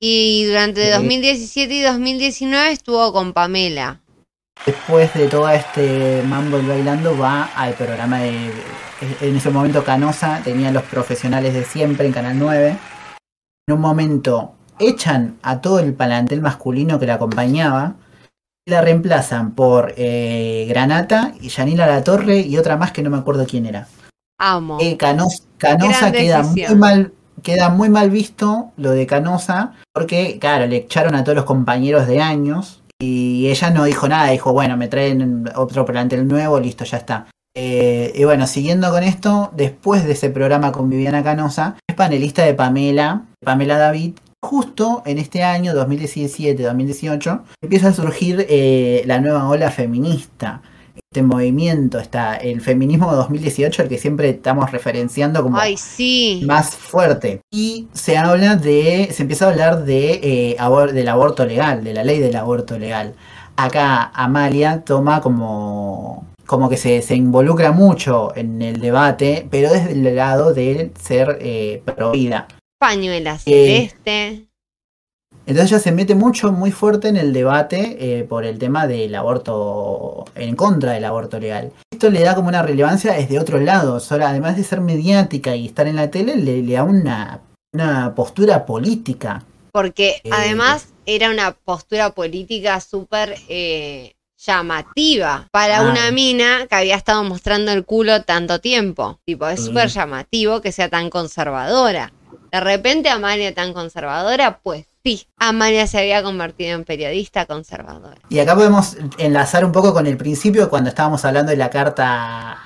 Y durante Sí. 2017 y 2019 estuvo con Pamela. Después de todo este mambo y bailando va al programa de... En ese momento Canosa tenía los profesionales de siempre en Canal 9. En un momento echan a todo el palantel masculino que la acompañaba y la reemplazan por eh, Granata y Yanila La Torre y otra más que no me acuerdo quién era. Amo. Eh, Canos- Canosa queda muy mal queda muy mal visto lo de Canosa porque claro le echaron a todos los compañeros de años y ella no dijo nada dijo bueno me traen otro plantel nuevo listo ya está Eh, y bueno siguiendo con esto después de ese programa con Viviana Canosa es panelista de Pamela Pamela David justo en este año 2017-2018 empieza a surgir eh, la nueva ola feminista este movimiento, está el feminismo de 2018, el que siempre estamos referenciando como Ay, sí. más fuerte. Y se habla de, se empieza a hablar de eh, abor- del aborto legal, de la ley del aborto legal. Acá Amalia toma como, como que se, se involucra mucho en el debate, pero desde el lado de ser eh, pro vida. Pañuela Eh, celeste. Entonces ella se mete mucho, muy fuerte en el debate eh, por el tema del aborto, en contra del aborto legal. Esto le da como una relevancia desde otro lado, solo, además de ser mediática y estar en la tele, le, le da una, una postura política. Porque Eh, además era una postura política súper eh, llamativa para Ah. una mina que había estado mostrando el culo tanto tiempo. Tipo, es Mm. súper llamativo que sea tan conservadora. De repente Amalia tan conservadora, pues sí, Amalia se había convertido en periodista conservadora. Y acá podemos enlazar un poco con el principio cuando estábamos hablando de la carta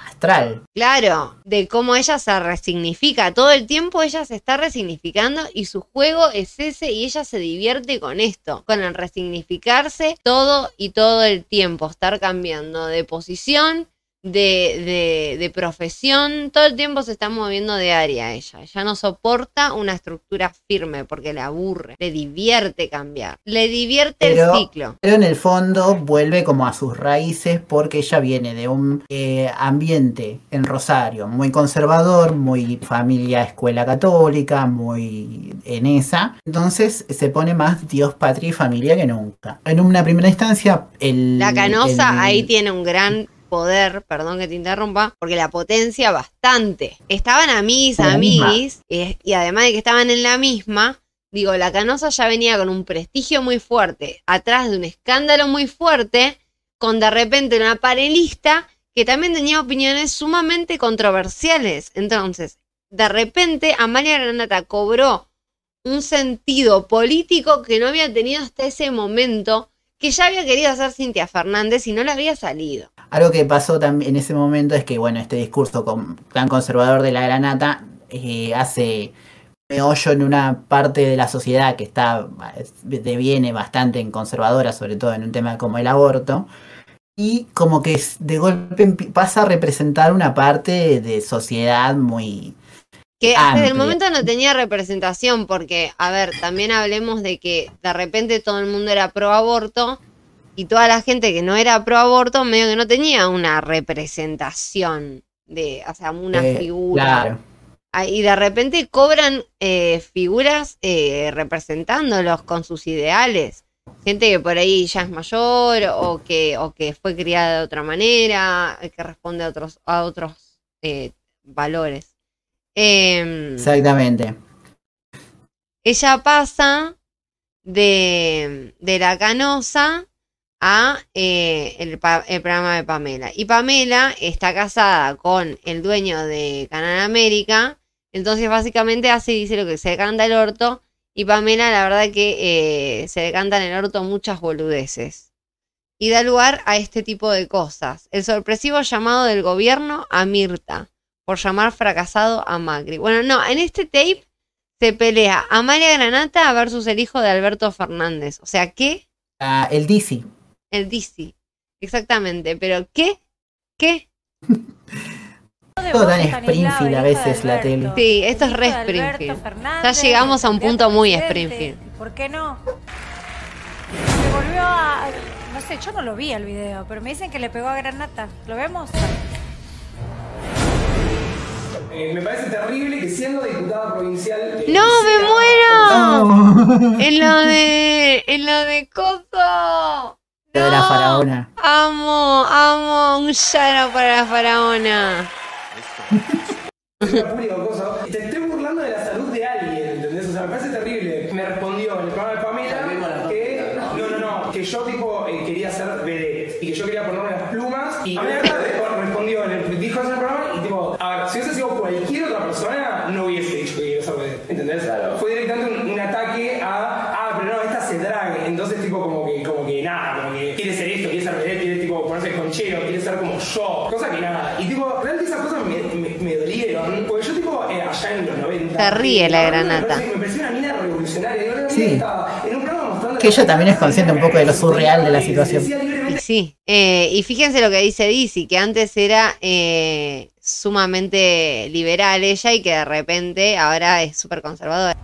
Claro, de cómo ella se resignifica. Todo el tiempo ella se está resignificando y su juego es ese y ella se divierte con esto, con el resignificarse todo y todo el tiempo, estar cambiando de posición, de, de, de profesión, todo el tiempo se está moviendo de área ella. Ella no soporta una estructura firme porque le aburre, le divierte cambiar, le divierte Pero, el ciclo. pero en el fondo vuelve como a sus raíces porque ella viene de un eh, ambiente en Rosario muy conservador, muy familia escuela católica, muy en esa. Entonces se pone más Dios, patria y familia que nunca. En una primera instancia, el... La canosa el- ahí tiene un gran poder, perdón que te interrumpa, porque la potencia bastante. Estaban En la misma. amiguis, eh, y además de que estaban en la misma, digo, la canosa ya venía con un prestigio muy fuerte, atrás de un escándalo muy fuerte, con de repente una panelista que también tenía opiniones sumamente controversiales. Entonces, de repente, Amalia Granata cobró un sentido político que no había tenido hasta ese momento, que ya había querido hacer Cintia Fernández y no le había salido. Algo que pasó también en ese momento es que, bueno, este discurso con- tan conservador de la granata eh, hace meollo en una parte de la sociedad que está deviene bastante en conservadora, sobre todo en un tema como el aborto, y como que de golpe pasa a representar una parte de sociedad muy Que hasta el amplia. momento no tenía representación, porque, a ver, también hablemos de que de repente todo el mundo era pro aborto y toda la gente que no era pro aborto medio que no tenía una representación de, o sea, una Eh, figura. Claro. Ah, Y de repente cobran eh, figuras eh, representándolos con sus ideales. Gente que por ahí ya es mayor o que, o que fue criada de otra manera, que responde a otros, a otros valores. Em, Exactamente. ella pasa de, de la canosa a eh, el, el programa de Pamela. Y Pamela está casada con el dueño de Canal América, entonces básicamente hace y dice lo que se canta el orto. Y Pamela, la verdad que eh, se le cantan el orto muchas boludeces. Y da lugar a este tipo de cosas. El sorpresivo llamado del gobierno a Mirta por llamar fracasado a Macri. Bueno, no, en este tape se pelea Amalia Granata versus el hijo de Alberto Fernández. O sea, ¿qué? Ah, el DC. El DC. Exactamente. Pero ¿qué? ¿Qué? Todo tan Springfield a veces la tele. Sí, esto es re Springfield. Ya llegamos a un punto muy. Springfield. ¿Por qué no? Se volvió a... No sé, yo no lo vi el video, pero me dicen que le pegó a Granata. ¿Lo vemos? Eh, me parece terrible que siendo diputada provincial. eh, ¡No, me muero! En lo de. En lo de Coso. De la faraona. Amo, amo un sharo para la faraona. sea público, cosa, te estoy burlando de la salud de alguien, ¿entendés? O sea, me parece terrible. Me respondió en el programa de Pamela que. No, no, no, que yo tipo eh, quería ser vedette y que yo quería ponerme las plumas. Y a mí respondió en el. Dijo eso en el programa y tipo, a ver, si hubiese sido cualquier otra persona, no hubiese dicho que quería ser vedette, ¿entendés? Fue directamente un, un ataque a. Ah, pero no, esta se drag. Entonces, tipo, como que, como que nada, como que quiere ser esto, quiere ser vedette, quiere tipo ponerse el conchero, quiere ser como yo. Cosa que nada. Y tipo, realmente esas cosas me, me, me dolieron. Porque yo, tipo, eh, allá en los 90. Se ríe la granata. pareció- Me pareció una mina revolucionaria. Yo Sí. estaba en un programa mostrando Que ella también es consciente un poco de lo surreal de la situación. Y sí. Eh, y fíjense lo que dice Dizzy, que antes era eh, sumamente liberal ella y que de repente ahora es súper conservadora.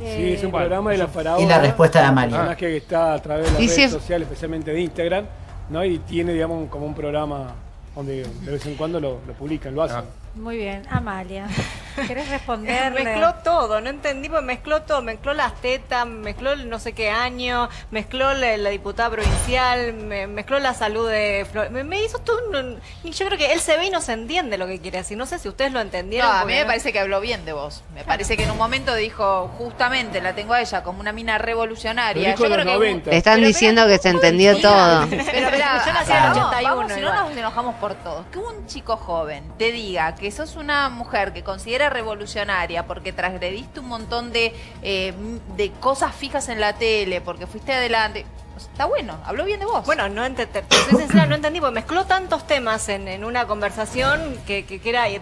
Sí, es un programa de la faraona. Y la respuesta de Amalia. Que está a través de las Dice- redes sociales, especialmente de Instagram, ¿no? Y tiene, digamos, como un programa donde de vez en cuando lo, lo publican, lo hacen. Muy bien, Amalia. ¿Querés responderle? Mezcló todo, no entendí, pues mezcló todo, mezcló las tetas, mezcló el no sé qué año, mezcló la, la diputada provincial, me- mezcló la salud de Flor. Me, me hizo todo un- y Yo creo que él se ve y no se entiende lo que quiere decir. No sé si ustedes lo No, entendieron. a mí porque me no- parece que habló bien de vos. Me parece que en un momento dijo, justamente la tengo a ella como una mina revolucionaria. Yo creo que 90. Le están diciendo que se entendió todo. Pero espera, Yo nací en el vamos, 81 vamos, si no nos enojamos por todos. Que un chico joven te diga que sos una mujer que considera revolucionaria porque transgrediste un montón de, eh, de cosas fijas en la tele, porque fuiste adelante. Está bueno, habló bien de vos. Bueno, no ente- te- te soy sincera, no entendí, porque mezcló tantos temas en, en una conversación que, que- que era, eh,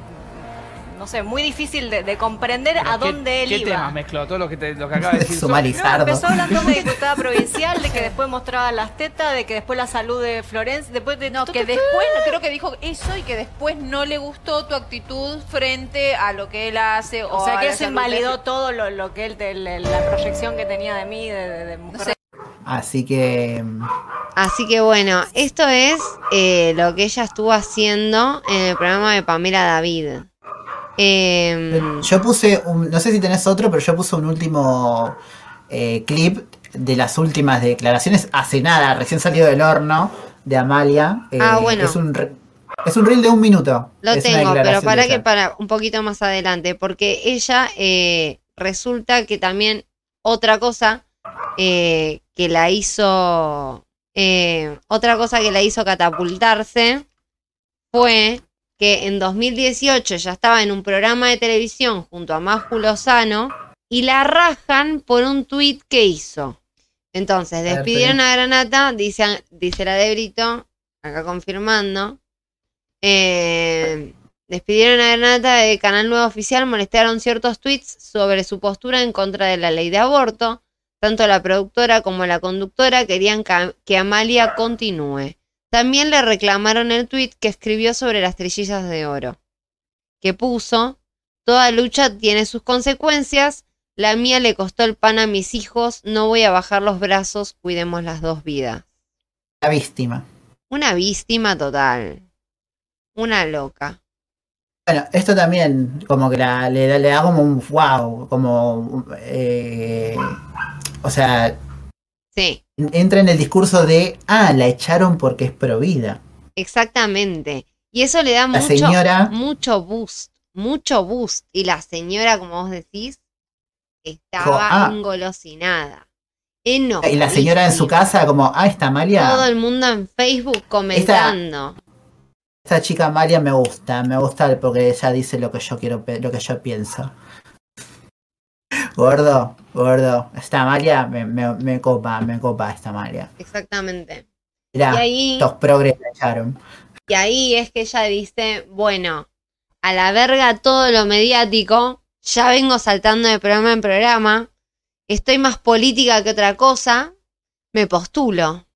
no sé, muy difícil de, de comprender a ¿Qué- dónde él ¿Qué iba. temas mezcló? Todo lo que, te, lo que acaba de decir. No, empezó hablando de diputada provincial, de que después mostraba las tetas, de que después la salud de Florencia, después de No, que después, no, creo que dijo eso y que después no le gustó tu actitud frente a lo que él hace. O, O sea que eso invalidó todo lo, lo que él, te- la, la proyección que tenía de mí, de, de- de mujer. Así que. Así que bueno, esto es eh, lo que ella estuvo haciendo en el programa de Pamela David. Eh, Yo puse, un- no sé si tenés otro, pero yo puse un último eh, clip de las últimas declaraciones hace nada, recién salido del horno de Amalia. Eh, Ah, bueno. Es un, es un reel de un minuto. Lo Es tengo, pero para que para un poquito más adelante, porque ella eh, resulta que también otra cosa eh, que la hizo, otra cosa que la hizo catapultarse fue que en 2018 ya estaba en un programa de televisión junto a Maju Lozano y la rajan por un tuit que hizo. Entonces, ver, despidieron a Granata, dice, dice la de Brito, acá confirmando. Eh, despidieron a Granata de Canal Nuevo Oficial, molestaron ciertos tweets sobre su postura en contra de la ley de aborto. Tanto la productora como la conductora querían que Amalia continúe. También le reclamaron el tweet que escribió sobre las trillizas de oro, que puso, toda lucha tiene sus consecuencias, la mía le costó el pan a mis hijos, no voy a bajar los brazos, cuidemos las dos vidas. La víctima. Una víctima total. Una loca. Bueno, esto también como que la- le, da- le da como un wow, como... eh, o sea, Sí, entra en el discurso de, ah, la echaron porque es provida. exactamente. Y eso le da La mucho, señora- mucho boost, mucho boost. Y la señora, como vos decís, estaba "Ah". engolosinada. Eno, Y la señora en su casa como, ah, esta Amalia... Todo el mundo en Facebook comentando. Esta chica Amalia me gusta, me gusta porque ella dice lo que yo quiero, lo que yo pienso. Gordo, gordo, esta Amalia me, me, me copa, me copa esta Amalia. Exactamente. Mirá, Y ahí- estos progres la echaron. Y ahí es que ella dice, bueno, a la verga todo lo mediático, ya vengo saltando de programa en programa, estoy más política que otra cosa, me postulo.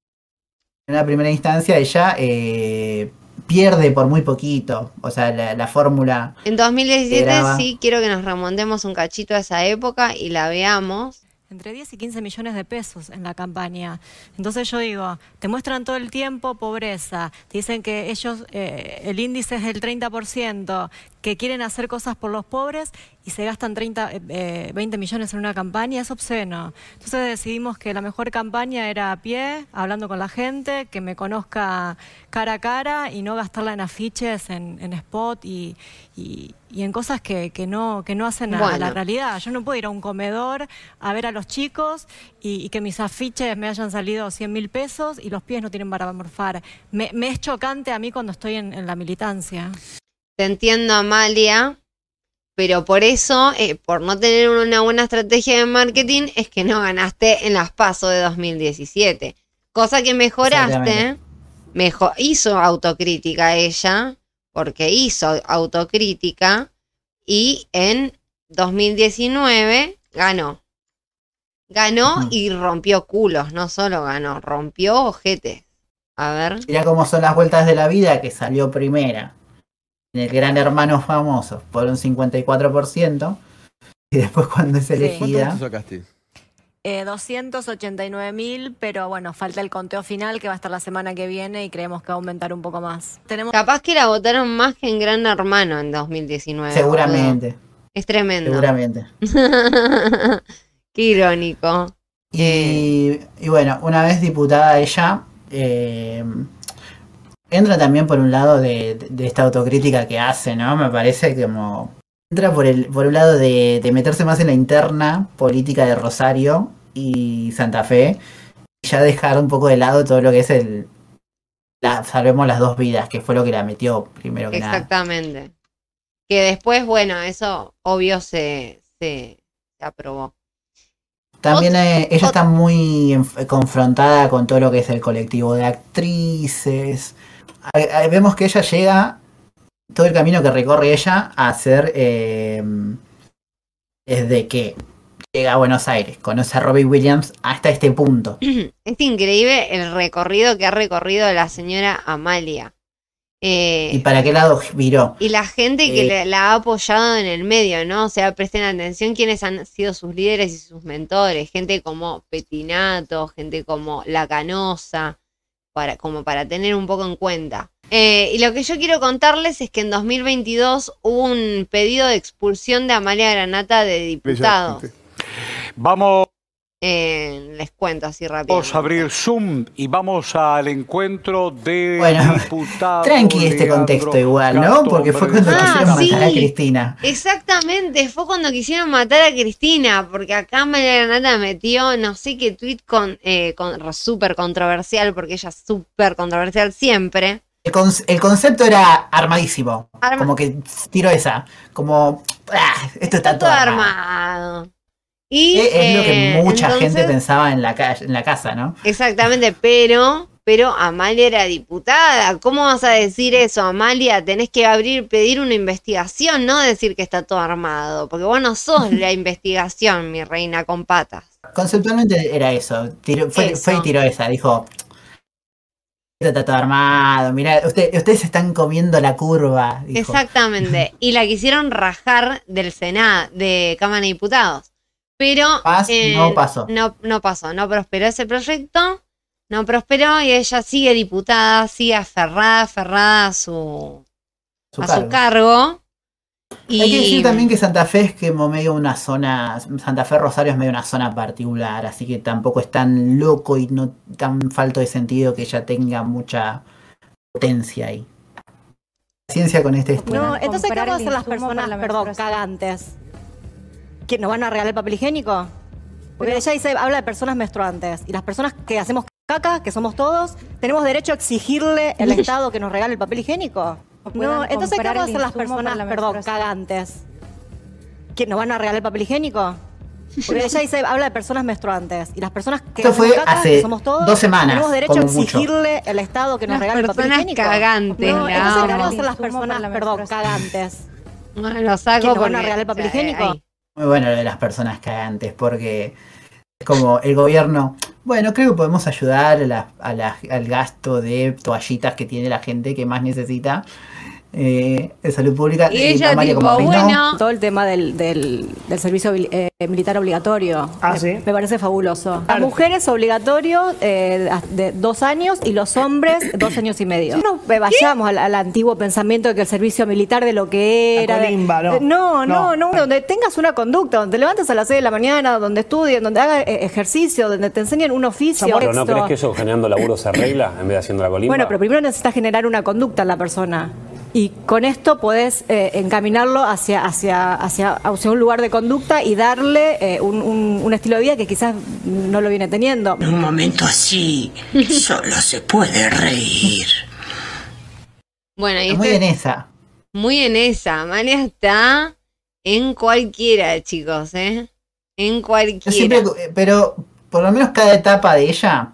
En una primera instancia ella eh, pierde por muy poquito. O sea, la, la fórmula. En 2017 graba. sí quiero que nos remontemos un cachito a esa época y la veamos. Entre 10 y 15 millones de pesos en la campaña. Entonces yo digo, te muestran todo el tiempo pobreza, te dicen que ellos, eh, el índice es del 30%, que quieren hacer cosas por los pobres y se gastan 30, eh, eh, 20 millones en una campaña, es obsceno. Entonces decidimos que la mejor campaña era a pie, hablando con la gente, que me conozca cara a cara y no gastarla en afiches, en, en spot y- y en cosas que, que no, que no hacen a, a la realidad. Yo no puedo ir a un comedor a ver a los chicos y, y que mis afiches me hayan salido 100 mil pesos y los pies no tienen para morfar. Me, me es chocante a mí cuando estoy en, en la militancia. Te entiendo, Amalia, pero por eso, eh, por no tener una buena estrategia de marketing, es que no ganaste en las PASO de 2017. Cosa que mejoraste, Exactamente. mejo- hizo autocrítica ella, porque hizo autocrítica, y en 2019 ganó. Ganó y rompió culos, no solo ganó, rompió ojetes. A ver. Mirá cómo son las vueltas de la vida que salió primera en el Gran Hermano Famoso por un 54%. Y después cuando es elegida. sacaste? Eh, 289 mil, pero bueno, falta el conteo final que va a estar la semana que viene y creemos que va a aumentar un poco más. Tenemos Capaz que la votaron más que en Gran Hermano en 2019. Seguramente. Es tremendo. Seguramente. Qué irónico. Y, y bueno, una vez diputada ella, eh, entra también por un lado de, de- de esta autocrítica que hace, ¿no? Me parece como... Entra por, el, por un lado de, de meterse más en la interna política de Rosario y Santa Fe, y ya dejar un poco de lado todo lo que es el... La, salvemos las dos vidas, que fue lo que la metió primero que nada. Exactamente. Que después, bueno, eso obvio se, se, se aprobó. También eh, ella está muy confrontada con todo lo que es el colectivo de actrices. A- a- Vemos que ella llega, todo el camino que recorre ella a hacer eh, desde que llega a Buenos Aires, conoce a Robbie Williams hasta este punto. Es increíble el recorrido que ha recorrido la señora Amalia. Eh, ¿Y para qué lado viró? Y la gente que Eh, la ha apoyado en el medio, ¿no? O sea, presten atención quiénes han sido sus líderes y sus mentores. Gente como Petinato, gente como La Canosa, para, como para tener un poco en cuenta. Eh, y lo que yo quiero contarles es que en 2022 hubo un pedido de expulsión de Amalia Granata de diputado. Vamos Eh, les cuento así rápido. a abrir Zoom y vamos al encuentro de Bueno, diputado Tranqui este Leandro contexto igual, ¿no? Porque fue cuando Ah, quisieron sí. matar a Cristina. Exactamente, fue cuando quisieron matar a Cristina, porque acá Amalia Granata metió no sé qué tweet con, eh, con súper controversial, porque ella es súper controversial siempre. El, conce- el concepto era armadísimo. Arma- Como que tiró esa. Como, ah, esto está todo Todo armado. armado. Y Es, es lo que eh, mucha entonces- gente pensaba en la, en la casa, ¿no? Exactamente, pero, pero Amalia era diputada. ¿Cómo vas a decir eso, Amalia? Tenés que abrir, pedir una investigación, no decir que está todo armado, porque vos no sos la investigación, mi reina con patas. Conceptualmente era eso. Tiró- fue, Eso. fue y tiró esa. Dijo, está todo armado. Mirá, usted- ustedes están comiendo la curva. Dijo. Exactamente. Y la quisieron rajar del Senado, de Cámara de Diputados. Pero Paz, eh, no pasó. No, no pasó, no prosperó ese proyecto, no prosperó y ella sigue diputada, sigue aferrada, aferrada a su, Su a cargo. su cargo. Y Hay que decir también que Santa Fe es como medio una zona, Santa Fe Rosario es medio una zona particular, así que tampoco es tan loco y no tan falto de sentido que ella tenga mucha potencia ahí. Ciencia con este estudio. No, entonces, ¿qué vamos a hacer las personas, la perdón, cagantes? ¿Que nos van a regalar el papel higiénico? Porque ella dice, habla de personas menstruantes. Y las personas que hacemos caca, que somos todos, tenemos derecho a exigirle al Estado que nos regale el papel higiénico. No, entonces, ¿qué vamos a hacer las personas, la perdón, cagantes? ¿Que nos van a regalar el papel higiénico? Porque ella dice, habla de personas menstruantes. Y las personas que Esto fue caca, hace que somos todos, dos semanas, tenemos derecho a como mucho. exigirle al Estado que nos Las regale el papel personas higiénico. cagantes, No, la entonces, ¿qué vamos a hacer las personas, la perdón, cagantes? Bueno, lo saco ¿Que nos van a regalar el papel higiénico? ahí. Muy bueno lo de las personas cagantes, porque Es como el gobierno, bueno, creo que podemos ayudar al gasto de toallitas que tiene la gente que más necesita eh, de salud pública. Y ella Amalia tipo, como, bueno, Todo el tema del, del- del servicio eh, militar obligatorio. Ah, me, ¿sí? me parece fabuloso. Las mujeres obligatorio eh, de dos años y los hombres dos años y medio. No eh, vayamos al, al antiguo pensamiento de que el servicio militar de lo que era. de- colimba, no. No, no, No. no, Donde tengas una conducta, donde te levantes a las 6 de la mañana, donde estudies, donde hagas eh, ejercicio, donde te enseñen un oficio. Pero ¿no crees que eso generando laburo se arregla en vez de haciendo la colimba? Bueno, pero primero necesitas generar una conducta en la persona. Y con esto podés eh, encaminarlo hacia, hacia, hacia, hacia un lugar de conducta y darle eh, un, un- un estilo de vida que quizás no lo viene teniendo. En un momento así, solo se puede reír. Bueno, y Muy este- en esa. Muy en esa. Amalia está en cualquiera, chicos, ¿eh? En cualquiera. siempre, pero por lo menos cada etapa de ella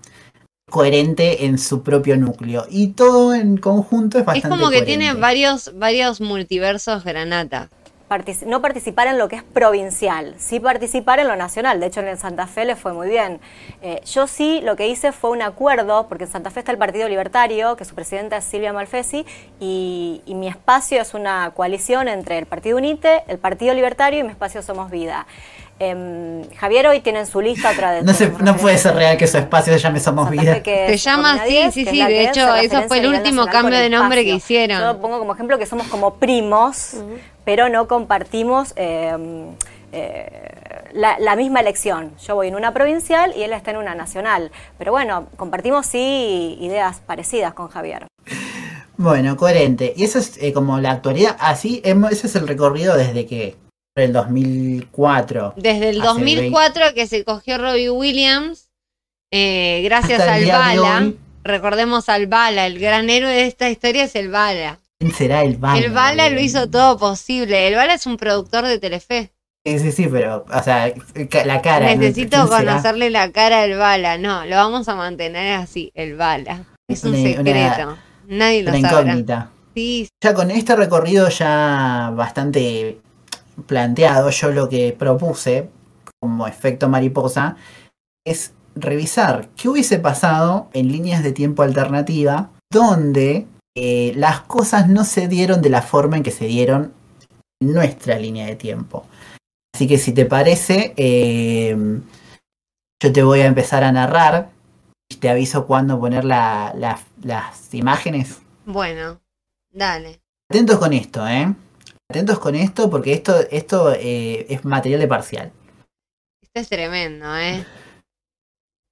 coherente en su propio núcleo y todo en conjunto es Es bastante como que coherente. tiene varios, varios multiversos granata. Partici- no participar en lo que es provincial, sí participar en lo nacional. De hecho, en el Santa Fe le fue muy bien. Eh, yo sí lo que hice fue un acuerdo, porque en Santa Fe está el Partido Libertario, que su presidenta es Silvia Malfesi, y, y mi espacio es una coalición entre el Partido Unite, el Partido Libertario y mi espacio Somos Vida. Em, Javier hoy tiene en su lista otra de No, se, no puede ser real que su espacio se llame Somos Santa Vida. Que Se llama así, 10, sí, sí, la de hecho, eso fue el último cambio de nombre que hicieron. Yo pongo como ejemplo que somos como primos, pero no compartimos eh, eh, la, la misma elección. Yo voy en una provincial y él está en una nacional. Pero bueno, compartimos sí ideas parecidas con Javier. Bueno, coherente. Y eso es eh, como la actualidad. Así, hemos- ese es el recorrido desde que el 2004. Desde el hace 2004 que se cogió Robbie Williams, eh, gracias Hasta al Bala. Recordemos al Bala, el gran héroe de esta historia es el Bala. ¿Quién será el Bala? el Bala lo hizo todo posible. El Bala es un productor de Telefe. Sí, sí, sí, pero, o sea, la cara. ¿no? Necesito conocerle la cara al Bala. No, lo vamos a mantener así, el Bala. Es un Una- una- secreto. Nadie lo Una sabrá. incógnita. Sí, Ya con este recorrido ya bastante planteado, yo lo que propuse como efecto mariposa es revisar qué hubiese pasado en líneas de tiempo alternativa donde eh, las cosas no se dieron de la forma en que se dieron en nuestra línea de tiempo. Así que si te parece, eh, yo te voy a empezar a narrar y te aviso cuándo poner la- la- las imágenes. bueno, dale. Atentos con esto, ¿eh? Atentos con esto porque esto, esto eh, es material de parcial. Esto es tremendo, ¿eh?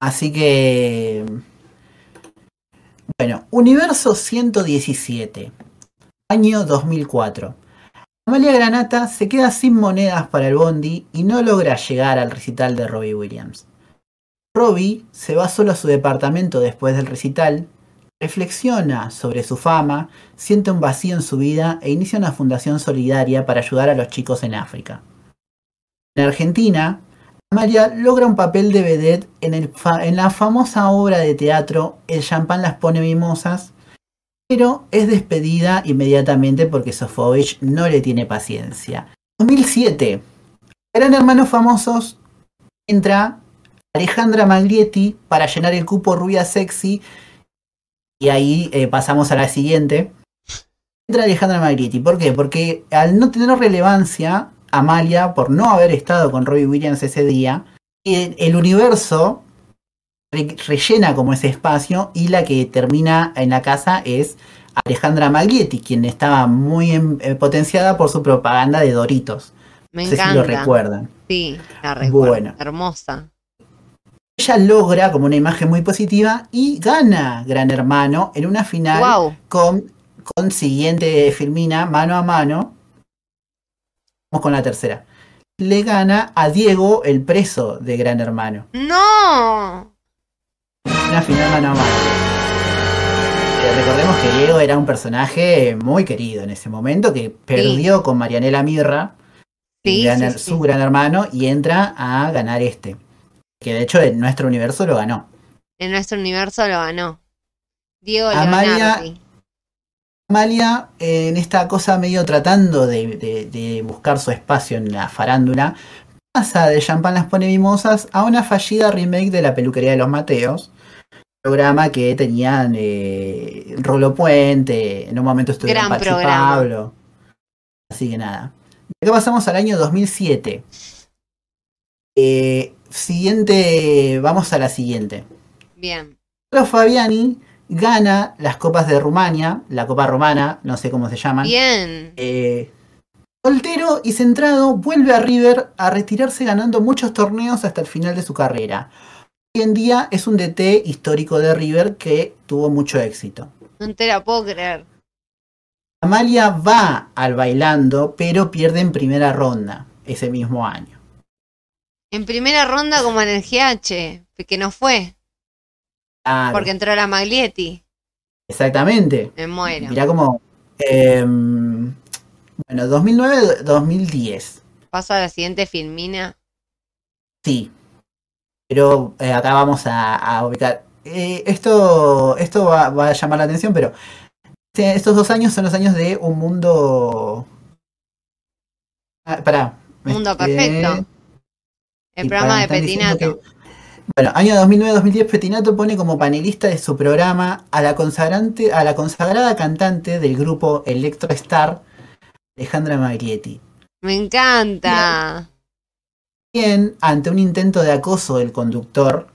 Así que... Bueno, Universo 117, año 2004. Amalia Granata se queda sin monedas para el bondi y no logra llegar al recital de Robbie Williams. Robbie se va solo a su departamento después del recital, reflexiona sobre su fama, siente un vacío en su vida e inicia una fundación solidaria para ayudar a los chicos en África. En Argentina, Amalia logra un papel de vedette en, el en la famosa obra de teatro El champán las pone mimosas, pero es despedida inmediatamente porque Sofovich no le tiene paciencia. 2007. Gran Hermanos Famosos entra Alejandra Maglietti para llenar el cupo rubia sexy y ahí eh, pasamos a la siguiente. Entra Alejandra Maglietti. ¿Por qué? Porque al no tener relevancia, Amalia, por no haber estado con Robbie Williams ese día, el, el universo re- rellena como ese espacio y la que termina en la casa es Alejandra Maglietti, quien estaba muy eh, potenciada por su propaganda de Doritos. Me no sé encanta. si lo recuerdan. Sí, la recuerdo. Bueno. Hermosa. Ella logra como una imagen muy positiva y gana Gran Hermano en una final con, con siguiente Filmina mano a mano. Vamos con la tercera. Le gana a Diego, el preso de Gran Hermano. ¡No! Una final mano a mano. Recordemos que Diego era un personaje muy querido en ese momento que perdió con Marianela Mirra, Sí, gran- sí, sí. su gran hermano, y entra a ganar este. Que de hecho en nuestro universo lo ganó. En nuestro universo lo ganó. Diego Amalia- Leonardi. Amalia, eh, en esta cosa medio tratando de, de- de buscar su espacio en la farándula, pasa de Champán las pone mimosas a una fallida remake de la peluquería de los Mateos. Programa que tenían eh, Rolo Puente, en un momento estuvieron Gran Pachi. Pablo. Así que nada. Acá pasamos al año 2007. Eh, siguiente, vamos a la siguiente. Bien. Carlos Fabiani gana las copas de Rumania, la copa romana, no sé cómo se llaman. Bien. Eh, soltero y centrado, vuelve a River a retirarse ganando muchos torneos hasta el final de su carrera. Hoy en día es un DT histórico de River que tuvo mucho éxito. No te la puedo creer. Amalia va al bailando, pero pierde en primera ronda ese mismo año. En primera ronda como en el GH, que no fue, Claro, porque entró la Maglietti. exactamente. Me muero. Mirá como... em, bueno, 2009-2010. Paso a la siguiente filmina. Sí. Pero eh, acá vamos a, a ubicar. Eh, esto esto va, va a llamar la atención, pero estos dos años son los años de un mundo. Ah, pará. Mundo Este, perfecto. El programa de Petinato. que- Bueno, año 2009-2010, Petinato pone como panelista de su programa a la, consagrante, a la consagrada cantante del grupo Electro Star, Alejandra Maglietti. Me encanta. Bien, ante un intento de acoso del conductor,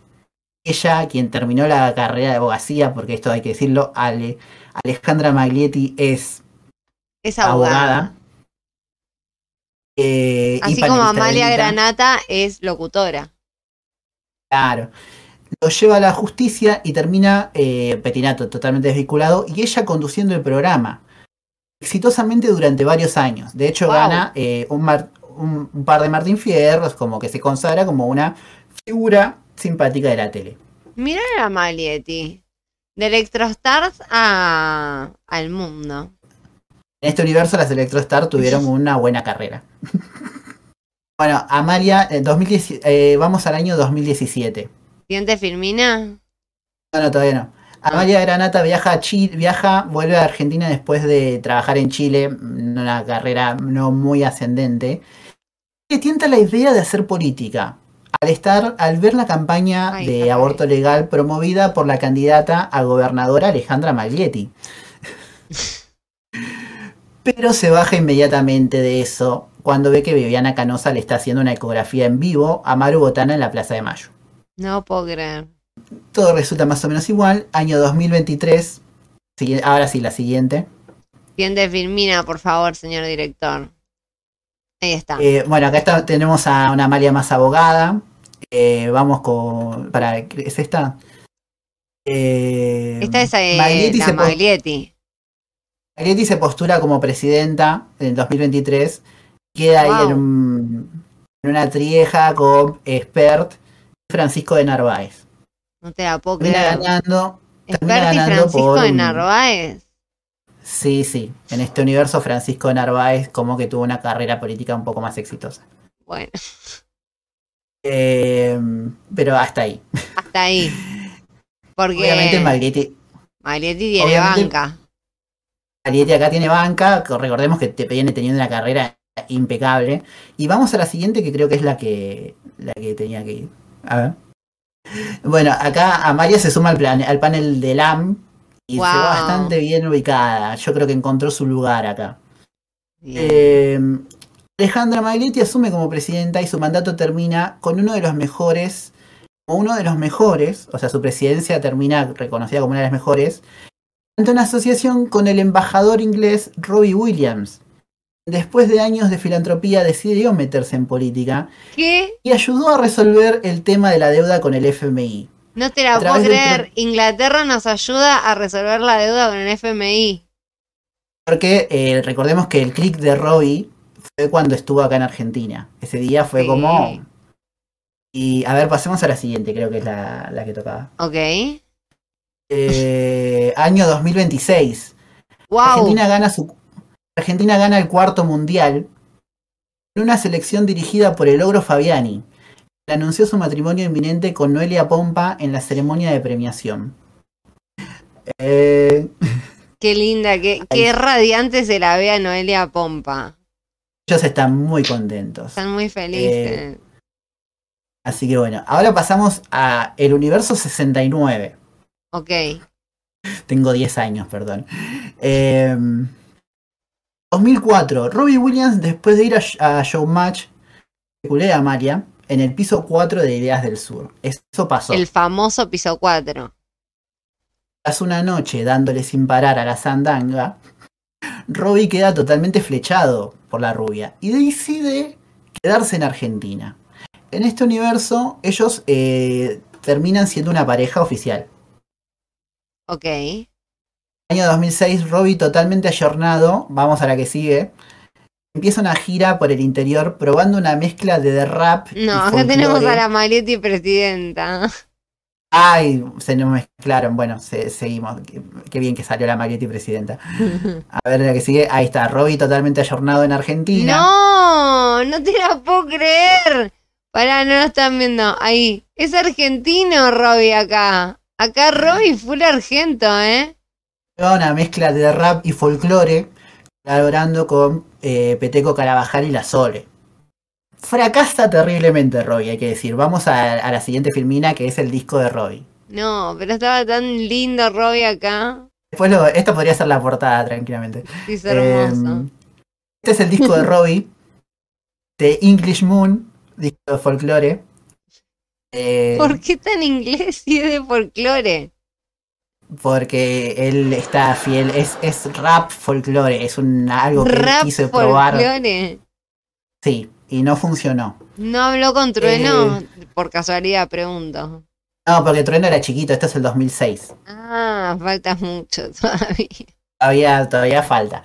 ella, quien terminó la carrera de abogacía, porque esto hay que decirlo, Ale- Alejandra Maglietti es Es abogada. abogada. Eh, Así como Amalia. Granata es locutora. Claro. Lo lleva a la justicia y termina eh, Petinato totalmente desvinculado y ella conduciendo el programa. Exitosamente durante varios años. De hecho, Wow. gana eh, un, mar- un- un par de Martín Fierros, como que se consagra como una figura simpática de la tele. Mirá a Maglietti. De Electrostars a al mundo. En este universo, las Electrostar tuvieron una buena carrera. bueno, Amalia, 2010, eh, vamos al año 2017. Siguiente filmina. No, no, todavía no. Amalia Granata viaja a Chile, viaja, vuelve a Argentina después de trabajar en Chile, en una carrera no muy ascendente. Le tienta la idea de hacer política. Al estar, al ver la campaña Ay, de aborto legal promovida por la candidata a gobernadora Alejandra Maglietti. Pero se baja inmediatamente de eso cuando ve que Viviana Canosa le está haciendo una ecografía en vivo a Maru Botana en la Plaza de Mayo. No puedo creer. Todo resulta más o menos igual. Año 2023. Sigui- Ahora sí, la siguiente. Siguiente filmina, por favor, señor director. Ahí está. Eh, bueno, acá está- tenemos a una Amalia más abogada. Eh, vamos con. Para, ¿Es esta? Eh, Esta es eh, la Maglietti. Maglietti se postura como presidenta en 2023. Queda ahí en, un- en una trieja con Expert y Francisco de Narváez. No te la puedo creer. ganando. Expert y Francisco por de Narváez. Sí, sí. En este universo, Francisco de Narváez como que tuvo una carrera política un poco más exitosa. Bueno, Eh, pero hasta ahí. hasta ahí. Porque Obviamente Maglietti, Maglietti tiene obviamente- banca. Maglietti acá tiene banca. Recordemos que te viene teniendo una carrera impecable. Y vamos a la siguiente que creo que es la que, la que tenía que ir. A ver. Bueno, acá Amalia se suma al, plan, al panel de LAM y Wow. se va bastante bien ubicada. Yo creo que encontró su lugar acá. Eh, Alejandra Maglietti asume como presidenta y su mandato termina con uno de los mejores, o uno de los mejores, o sea, su presidencia termina reconocida como una de las mejores, una asociación con el embajador inglés Robbie Williams. Después de años de filantropía decidió meterse en política ¿Qué? y ayudó a resolver el tema de la deuda con el FMI. No te la puedo creer. Inglaterra nos ayuda a resolver la deuda con el FMI. Porque eh, recordemos que el click de Robbie fue cuando estuvo acá en Argentina. Ese día fue Sí. como... Y a ver, pasemos a la siguiente, creo que es la, la que tocaba. Ok. Eh, año 2026. Wow. Argentina gana su Argentina gana el cuarto mundial en una selección dirigida por el Ogro Fabiani. que Anunció su matrimonio inminente con Noelia Pompa en la ceremonia de premiación. Eh, Qué linda, qué, qué radiante se la ve a Noelia Pompa. ellos están muy contentos. Están muy felices. Así que bueno, ahora pasamos a el universo 69. Ok. Tengo 10 años, perdón. Eh, 2004, Robbie Williams, después de ir a, a Showmatch, culé a Maria en el piso 4 de Ideas del Sur. Eso pasó. El famoso piso 4. Tras una noche dándole sin parar a la sandanga, Robbie queda totalmente flechado por la rubia y decide quedarse en Argentina. En este universo, ellos eh, terminan siendo una pareja oficial. Ok. Año 2006, Robbie totalmente ayornado, vamos a la que sigue, empieza una gira por el interior probando una mezcla de rap. y No, acá tenemos a la Marietti presidenta. Ay, se nos mezclaron. Bueno, se- seguimos. Qué, qué bien que salió la Marietti presidenta. A ver la que sigue. Ahí está, Robbie totalmente ayornado en Argentina. No, no te la puedo creer. Pará, no lo están viendo. Ahí. Es argentino Robbie acá. Acá Robbie full argento, ¿eh? Una mezcla de rap y folclore, colaborando con eh, Peteco Carabajal y La Sole. Fracasa terriblemente Robbie, hay que decir. Vamos a, a la siguiente filmina, que es el disco de Robbie. No, pero estaba tan lindo Robbie acá. Después lo- esto podría ser la portada, tranquilamente. Sí, es hermoso. Eh, este es el disco de Robbie, de English Moon, disco de folclore. Eh, ¿Por qué tan inglés es de folclore? porque él está fiel, es, es rap folclore, es un, algo que él Rap quiso probar. folclore. Sí, y no funcionó. No habló con Trueno, Eh. por casualidad, pregunto. No, porque Trueno era chiquito, esto es el 2006. Ah, falta mucho todavía. Todavía, todavía falta.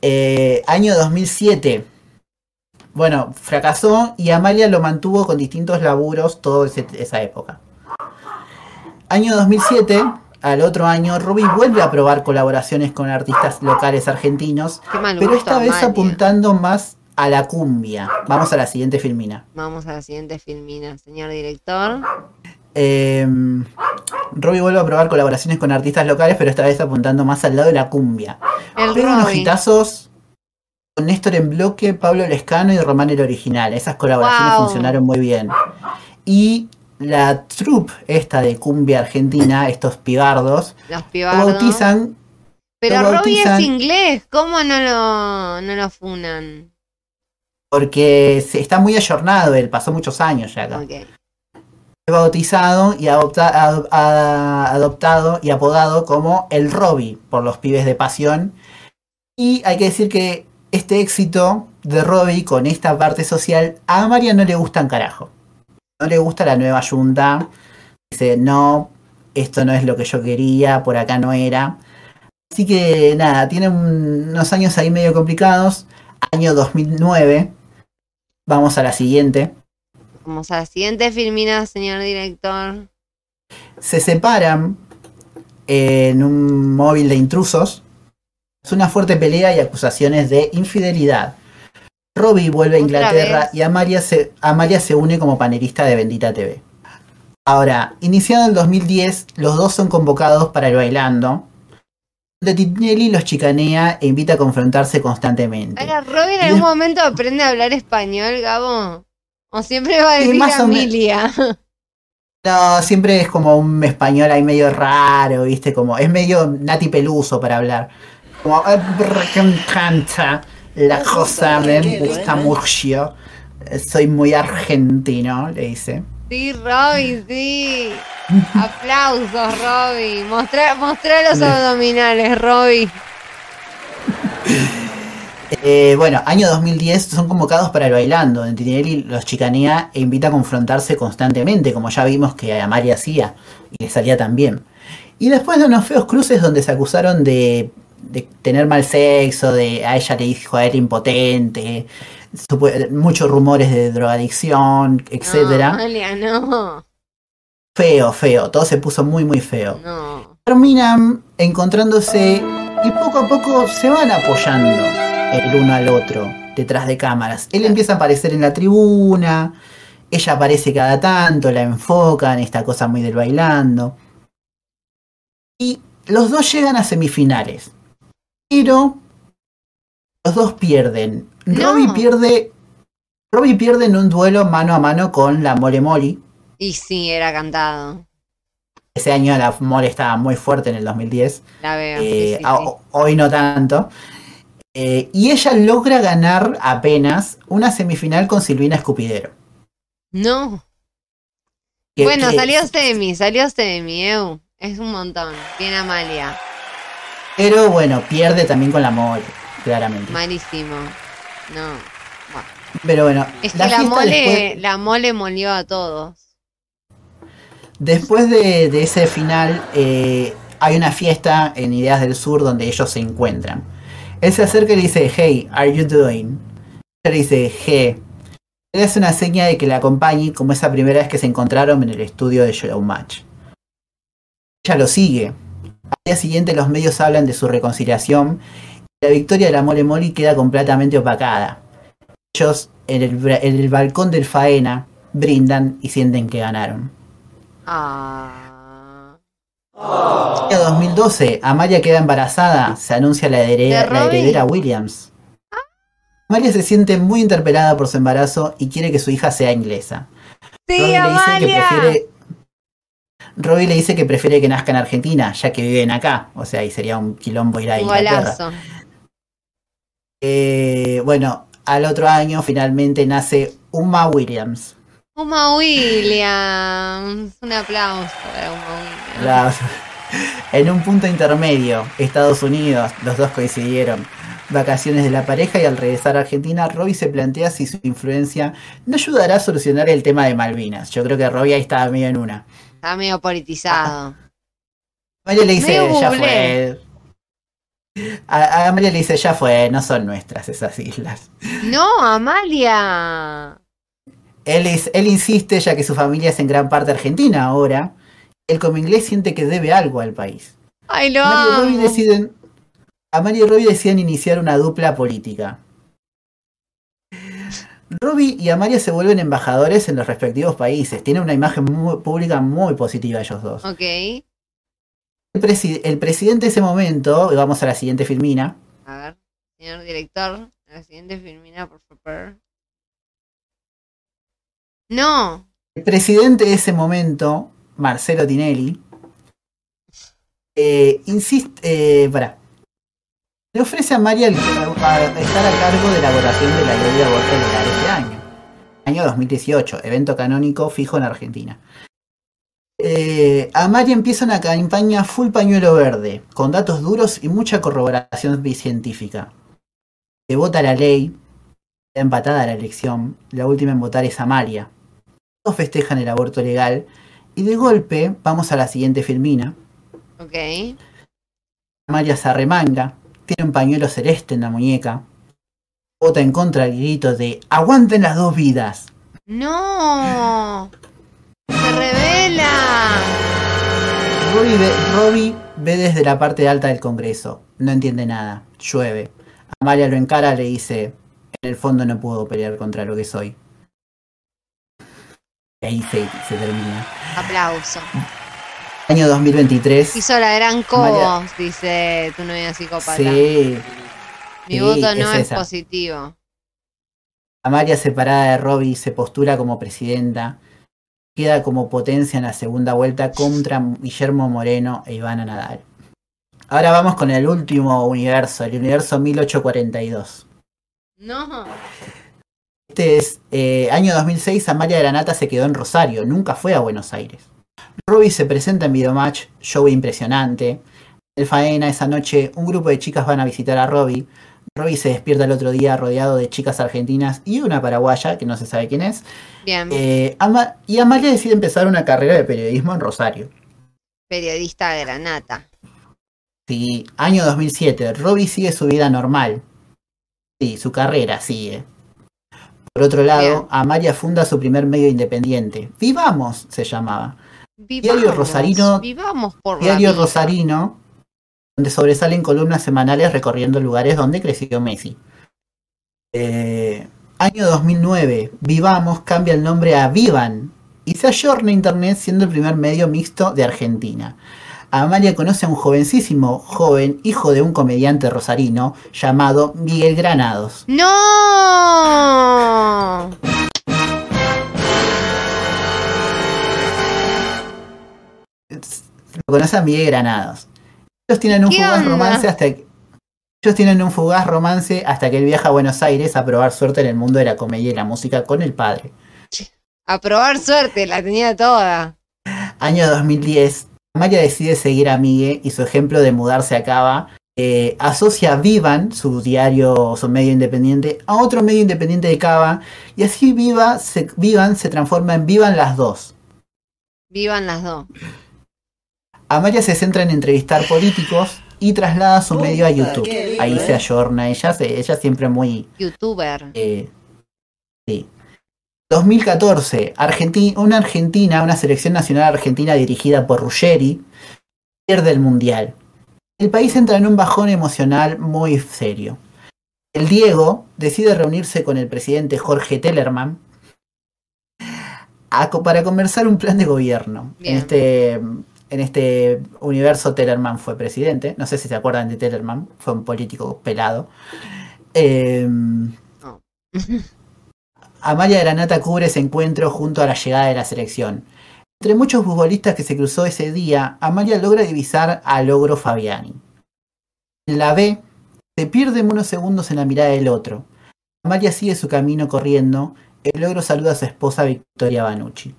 Eh, año 2007. Bueno, fracasó y Amalia lo mantuvo con distintos laburos toda esa época. Año 2007, al otro año, Robbie vuelve a probar colaboraciones con artistas locales argentinos, pero esta vez Amalia. apuntando más a la cumbia. Vamos a la siguiente filmina. Vamos a la siguiente filmina, señor director. Eh, Robbie vuelve a probar colaboraciones con artistas locales, pero esta vez apuntando más al lado de la cumbia. El Pega unos hitazos Néstor en bloque, Pablo Lescano y Román el original. Esas colaboraciones Wow. funcionaron muy bien. Y la troupe esta de cumbia argentina, estos pibardos, Los lo pibardos. bautizan. Pero lo Robbie es inglés, ¿cómo no lo, no lo funan? Porque se- está muy ayornado él, pasó muchos años ya acá. Ok. Fue bautizado y adopta- ad- a- adoptado y apodado como el Robbie por los pibes de pasión. Y hay que decir que este éxito de Robbie con esta parte social a María no le gusta un carajo. No le gusta la nueva yunta. Dice, no, esto no es lo que yo quería, por acá no era. Así que nada, tiene un- unos años ahí medio complicados. Año 2009. Vamos a la siguiente. Vamos a la siguiente filmina, señor director. se separan en un móvil de intrusos. Es una fuerte pelea y acusaciones de infidelidad. Robbie vuelve a Inglaterra y Amalia se, Amalia se une como panelista de Bendita TV. Ahora, iniciado el 2010, los dos son convocados para el bailando. Donde Tinelli los chicanea e invita a confrontarse constantemente. Ahora, Robbie en algún momento aprende a hablar español, Gabo. O siempre va a decir más Emilia. No, siempre es como un español ahí medio raro, ¿viste? Como, es medio Nati Peluso para hablar. Como, "Eh, brr, que me encanta la cosa, me gusta mucho. Soy muy argentino, le dice. Sí, Robbie, sí. Aplausos, Robbie. Mostrá, mostrá los Le- abdominales, Robbie. Eh, bueno, año 2010 son convocados para el bailando. donde Tinelli los chicanea e invita a confrontarse constantemente, como ya vimos que Amalia hacía y le salía tan bien. Y después de unos feos cruces donde se acusaron de, de tener mal sexo, de a ella le dijo a él impotente, muchos rumores de drogadicción, etcétera. No, no. Feo, feo, todo se puso muy, muy feo. No. Terminan encontrándose y poco a poco se van apoyando el uno al otro detrás de cámaras. Él empieza a aparecer en la tribuna, ella aparece cada tanto, la enfocan, esta cosa muy del bailando. Y los dos llegan a semifinales. Pero los dos pierden. No. Robbie pierde Robbie pierde en un duelo mano a mano con la Mole Molly. Y sí, era cantado. Ese año la Mole estaba muy fuerte en el 2010. La veo. Eh, sí, sí, a- sí. Hoy no tanto. Eh, y ella logra ganar apenas una semifinal con Silvina Escupidero. No. Que- bueno, que- salió Semi, salió Semi, Eu. Es un montón. Bien Amalia. Pero bueno, pierde también con la Mole, claramente. Malísimo. No. Bueno. Pero bueno, Es que la mole, después- la mole molió a todos. Después de, de ese final, eh, hay una fiesta en Ideas del Sur donde ellos se encuentran. Él se acerca y le dice, hey, are you doing? Ella le dice, hey. Él hace una seña de que la acompañe como esa primera vez que se encontraron en el estudio de Showmatch. Ella lo sigue. Al día siguiente los medios hablan de su reconciliación y la victoria de la Mole Moli queda completamente opacada. Ellos en el, bra- en el balcón del Faena brindan y sienten que ganaron. Ah. En 2012, Amalia queda embarazada, se anuncia la, heredera, Williams. Amalia se siente muy interpelada por su embarazo y quiere que su hija sea inglesa. Sí, le dice que prefiere. Robbie le dice que prefiere que nazca en Argentina, ya que viven acá. O sea, ahí sería un quilombo ir a Inglaterra. Eh, bueno, al otro año finalmente nace Uma Williams. Uma Williams. Un aplauso para Uma Williams. En un punto intermedio, Estados Unidos, los dos coincidieron. Vacaciones de la pareja y al regresar a Argentina, Robbie se plantea si su influencia no ayudará a solucionar el tema de Malvinas. Yo creo que Robbie ahí estaba medio en una. Está medio politizado. María le dice, ya fue. A, a María le dice, ya fue, no son nuestras esas islas. No, Amalia. Él, es- él insiste, ya que su familia es en gran parte argentina ahora. Él como inglés siente que debe algo al país. Ay, lo Amalia y Robbie deciden, Amalia y Robbie deciden iniciar una dupla política. Robbie y Amalia se vuelven embajadores en los respectivos países. Tienen una imagen muy- pública muy positiva ellos dos. Ok. El, presi- el presidente de ese momento, y vamos a la siguiente filmina, A ver, señor director, la siguiente filmina, por favor. No. el presidente de ese momento, Marcelo Tinelli, eh, insiste, eh. Le ofrece a María el- a- a estar a cargo de la votación de la ley de aborto legal este año. Año 2018, evento canónico fijo en Argentina. Eh, Amalia empieza una campaña full pañuelo verde, con datos duros y mucha corroboración científica. Se vota la ley, está empatada la elección, la última en votar es Amalia. Todos festejan el aborto legal y de golpe vamos a la siguiente filmina. Ok. Amalia se arremanga, tiene un pañuelo celeste en la muñeca, vota en contra del grito de ¡Aguanten las dos vidas! No. Se revela. Robbie ve, Robbie ve desde la parte alta del Congreso, no entiende nada, llueve. Amalia lo encara, le dice, en el fondo no puedo pelear contra lo que soy. Y ahí se, se termina. Aplauso. Año 2023. Hizo la gran Cobos, dice tu novia psicópata. Sí. Mi sí, voto no es, positivo. Amalia separada de Robbie se postura como presidenta. Queda como potencia en la segunda vuelta contra Guillermo Moreno e Ivana Nadal. Ahora vamos con el último universo, el universo 1842. No. Este es eh, año 2006, Amalia Granata se quedó en Rosario, nunca fue a Buenos Aires. Robbie se presenta en Videomatch, show impresionante. El Faena esa noche un grupo de chicas van a visitar a Robbie. Robbie se despierta el otro día rodeado de chicas argentinas y una paraguaya, que no se sabe quién es. Bien. Eh, Ama- y Amalia decide empezar una carrera de periodismo en Rosario. Periodista granata. Sí, año 2007, Robbie sigue su vida normal. Sí, su carrera sigue. Por otro lado, Bien. Amalia funda su primer medio independiente. Vivamos se llamaba. Vivamos, Diario Rosarino- Vivamos por la Diario. Rosarino, donde sobresalen columnas semanales recorriendo lugares donde creció Messi. Eh, año 2009, Vivamos cambia el nombre a Vivan y se ayorna Internet siendo el primer medio mixto de Argentina. Amalia conoce a un jovencísimo joven, hijo de un comediante rosarino, llamado Miguel Granados. ¡No! Lo conoce a Miguel Granados. Ellos tienen un ¿Qué fugaz onda? romance hasta que... Ellos tienen un fugaz romance hasta que él viaja a Buenos Aires a probar suerte en el mundo de la comedia y la música con el padre. A probar suerte, la tenía toda. Año 2010, Amalia decide seguir a Migue y su ejemplo de mudarse a Cava eh, asocia Vivan, su diario, su medio independiente, a otro medio independiente de Cava y así Viva se, Vivan se transforma en Vivan las dos. Vivan las dos. Amalia se centra en entrevistar políticos y traslada su medio a YouTube. lindo, Ahí se ayorna, ella, se- ella siempre muy... Youtuber. eh, sí. 2014, Argenti- una Argentina, una selección nacional argentina dirigida por Ruggeri, pierde el mundial. El país entra en un bajón emocional muy serio. El Diego decide reunirse con el presidente Jorge Tellerman a para conversar un plan de gobierno. En Bien. este, en este universo Tellerman fue presidente. No sé si se acuerdan de Tellerman, fue un político pelado. Em, Amalia Granata cubre ese encuentro junto a la llegada de la selección. Entre muchos futbolistas que se cruzó ese día, Amalia logra divisar a Logro Fabiani. La B, se pierden unos segundos en la mirada del otro. Amalia sigue su camino corriendo. El Logro saluda a su esposa Victoria Banucci.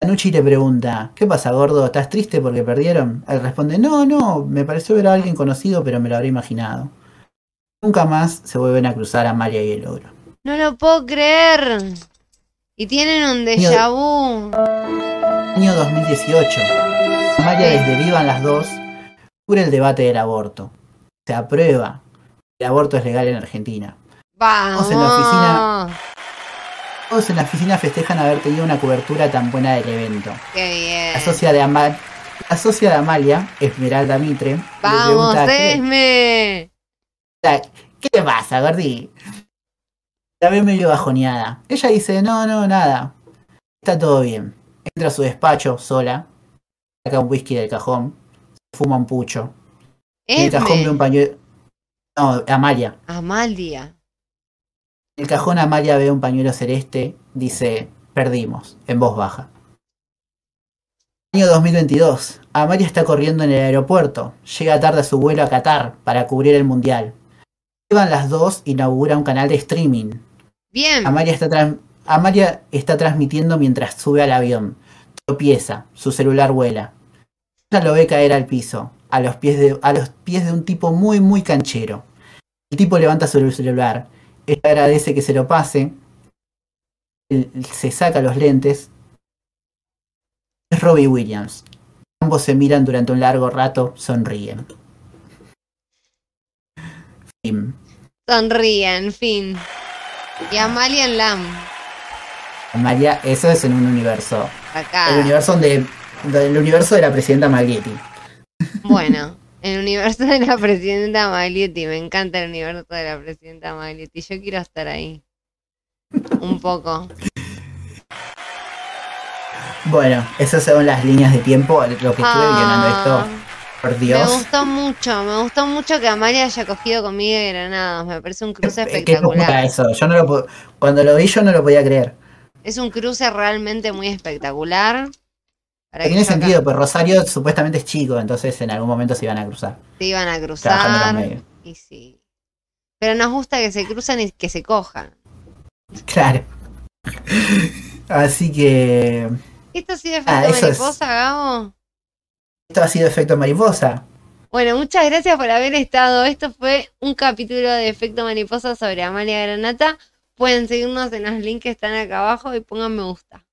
Banucci le pregunta, ¿qué pasa, gordo? ¿Estás triste porque perdieron? Él responde, no, no, me pareció ver a alguien conocido, pero me lo habría imaginado. Nunca más se vuelven a cruzar Amalia y el Logro. No lo puedo creer. Y tienen un déjà vu. Año 2018. Amalia desde Vivan las dos cubre el debate del aborto. Se aprueba. El aborto es legal en Argentina. Vamos. en la oficina. Todos en la oficina festejan haber tenido una cobertura tan buena del evento. Qué bien. La socia de, Ama- la socia de Amalia, Esmeralda Mitre, Vamos, pregunta, ¿qué, Esme. ¿qué te pasa, Gordi? La ve medio bajoneada. Ella dice, no, no, nada. Está todo bien. Entra a su despacho sola, saca un whisky del cajón, fuma un pucho. En el cajón ve un pañuelo. No, Amalia. Amalia. En el cajón Amalia ve un pañuelo celeste, dice, perdimos, en voz baja. Año 2022. Amalia está corriendo en el aeropuerto. Llega tarde a su vuelo a Qatar para cubrir el mundial. Llevan las dos, inaugura un canal de streaming. Bien. Amalia está, Amalia está transmitiendo mientras sube al avión. Tropieza, su celular vuela. Ella lo ve caer al piso, a los pies de, a los pies de un tipo muy, muy canchero. El tipo levanta su celular. Ella agradece que se lo pase. Él se saca los lentes. Es Robbie Williams. Ambos se miran durante un largo rato, sonríen. Fin. Sonríe, en fin. Y Amalia en Lam. Amalia, eso es en un universo. Acá. El universo donde, el universo de la presidenta Maglietti. Bueno, el universo de la presidenta Maglietti. Me encanta el universo de la presidenta Maglietti. Yo quiero estar ahí. Un poco. Bueno, esas son las líneas de tiempo. Lo que estuve guionando esto. Por Me Dios. gustó mucho, me gustó mucho que Amalia haya cogido conmigo de Granados. Me parece un cruce Eh, Qué espectacular. eso. Yo no lo Cuando lo vi yo no lo podía creer. Es un cruce realmente muy espectacular. Tiene sentido, pero Rosario supuestamente es chico, entonces en algún momento se iban a cruzar. se iban a cruzar. Y sí. Pero nos gusta que se cruzan y que se cojan. Claro. Así que. ¿Esto ha sido efecto Ah, es- mariposa, Gabo? Esto ha sido efecto mariposa. Bueno, muchas gracias por haber estado. Esto fue un capítulo de Efecto Mariposa sobre Amalia Granata. Pueden seguirnos en los links que están acá abajo y pongan me gusta.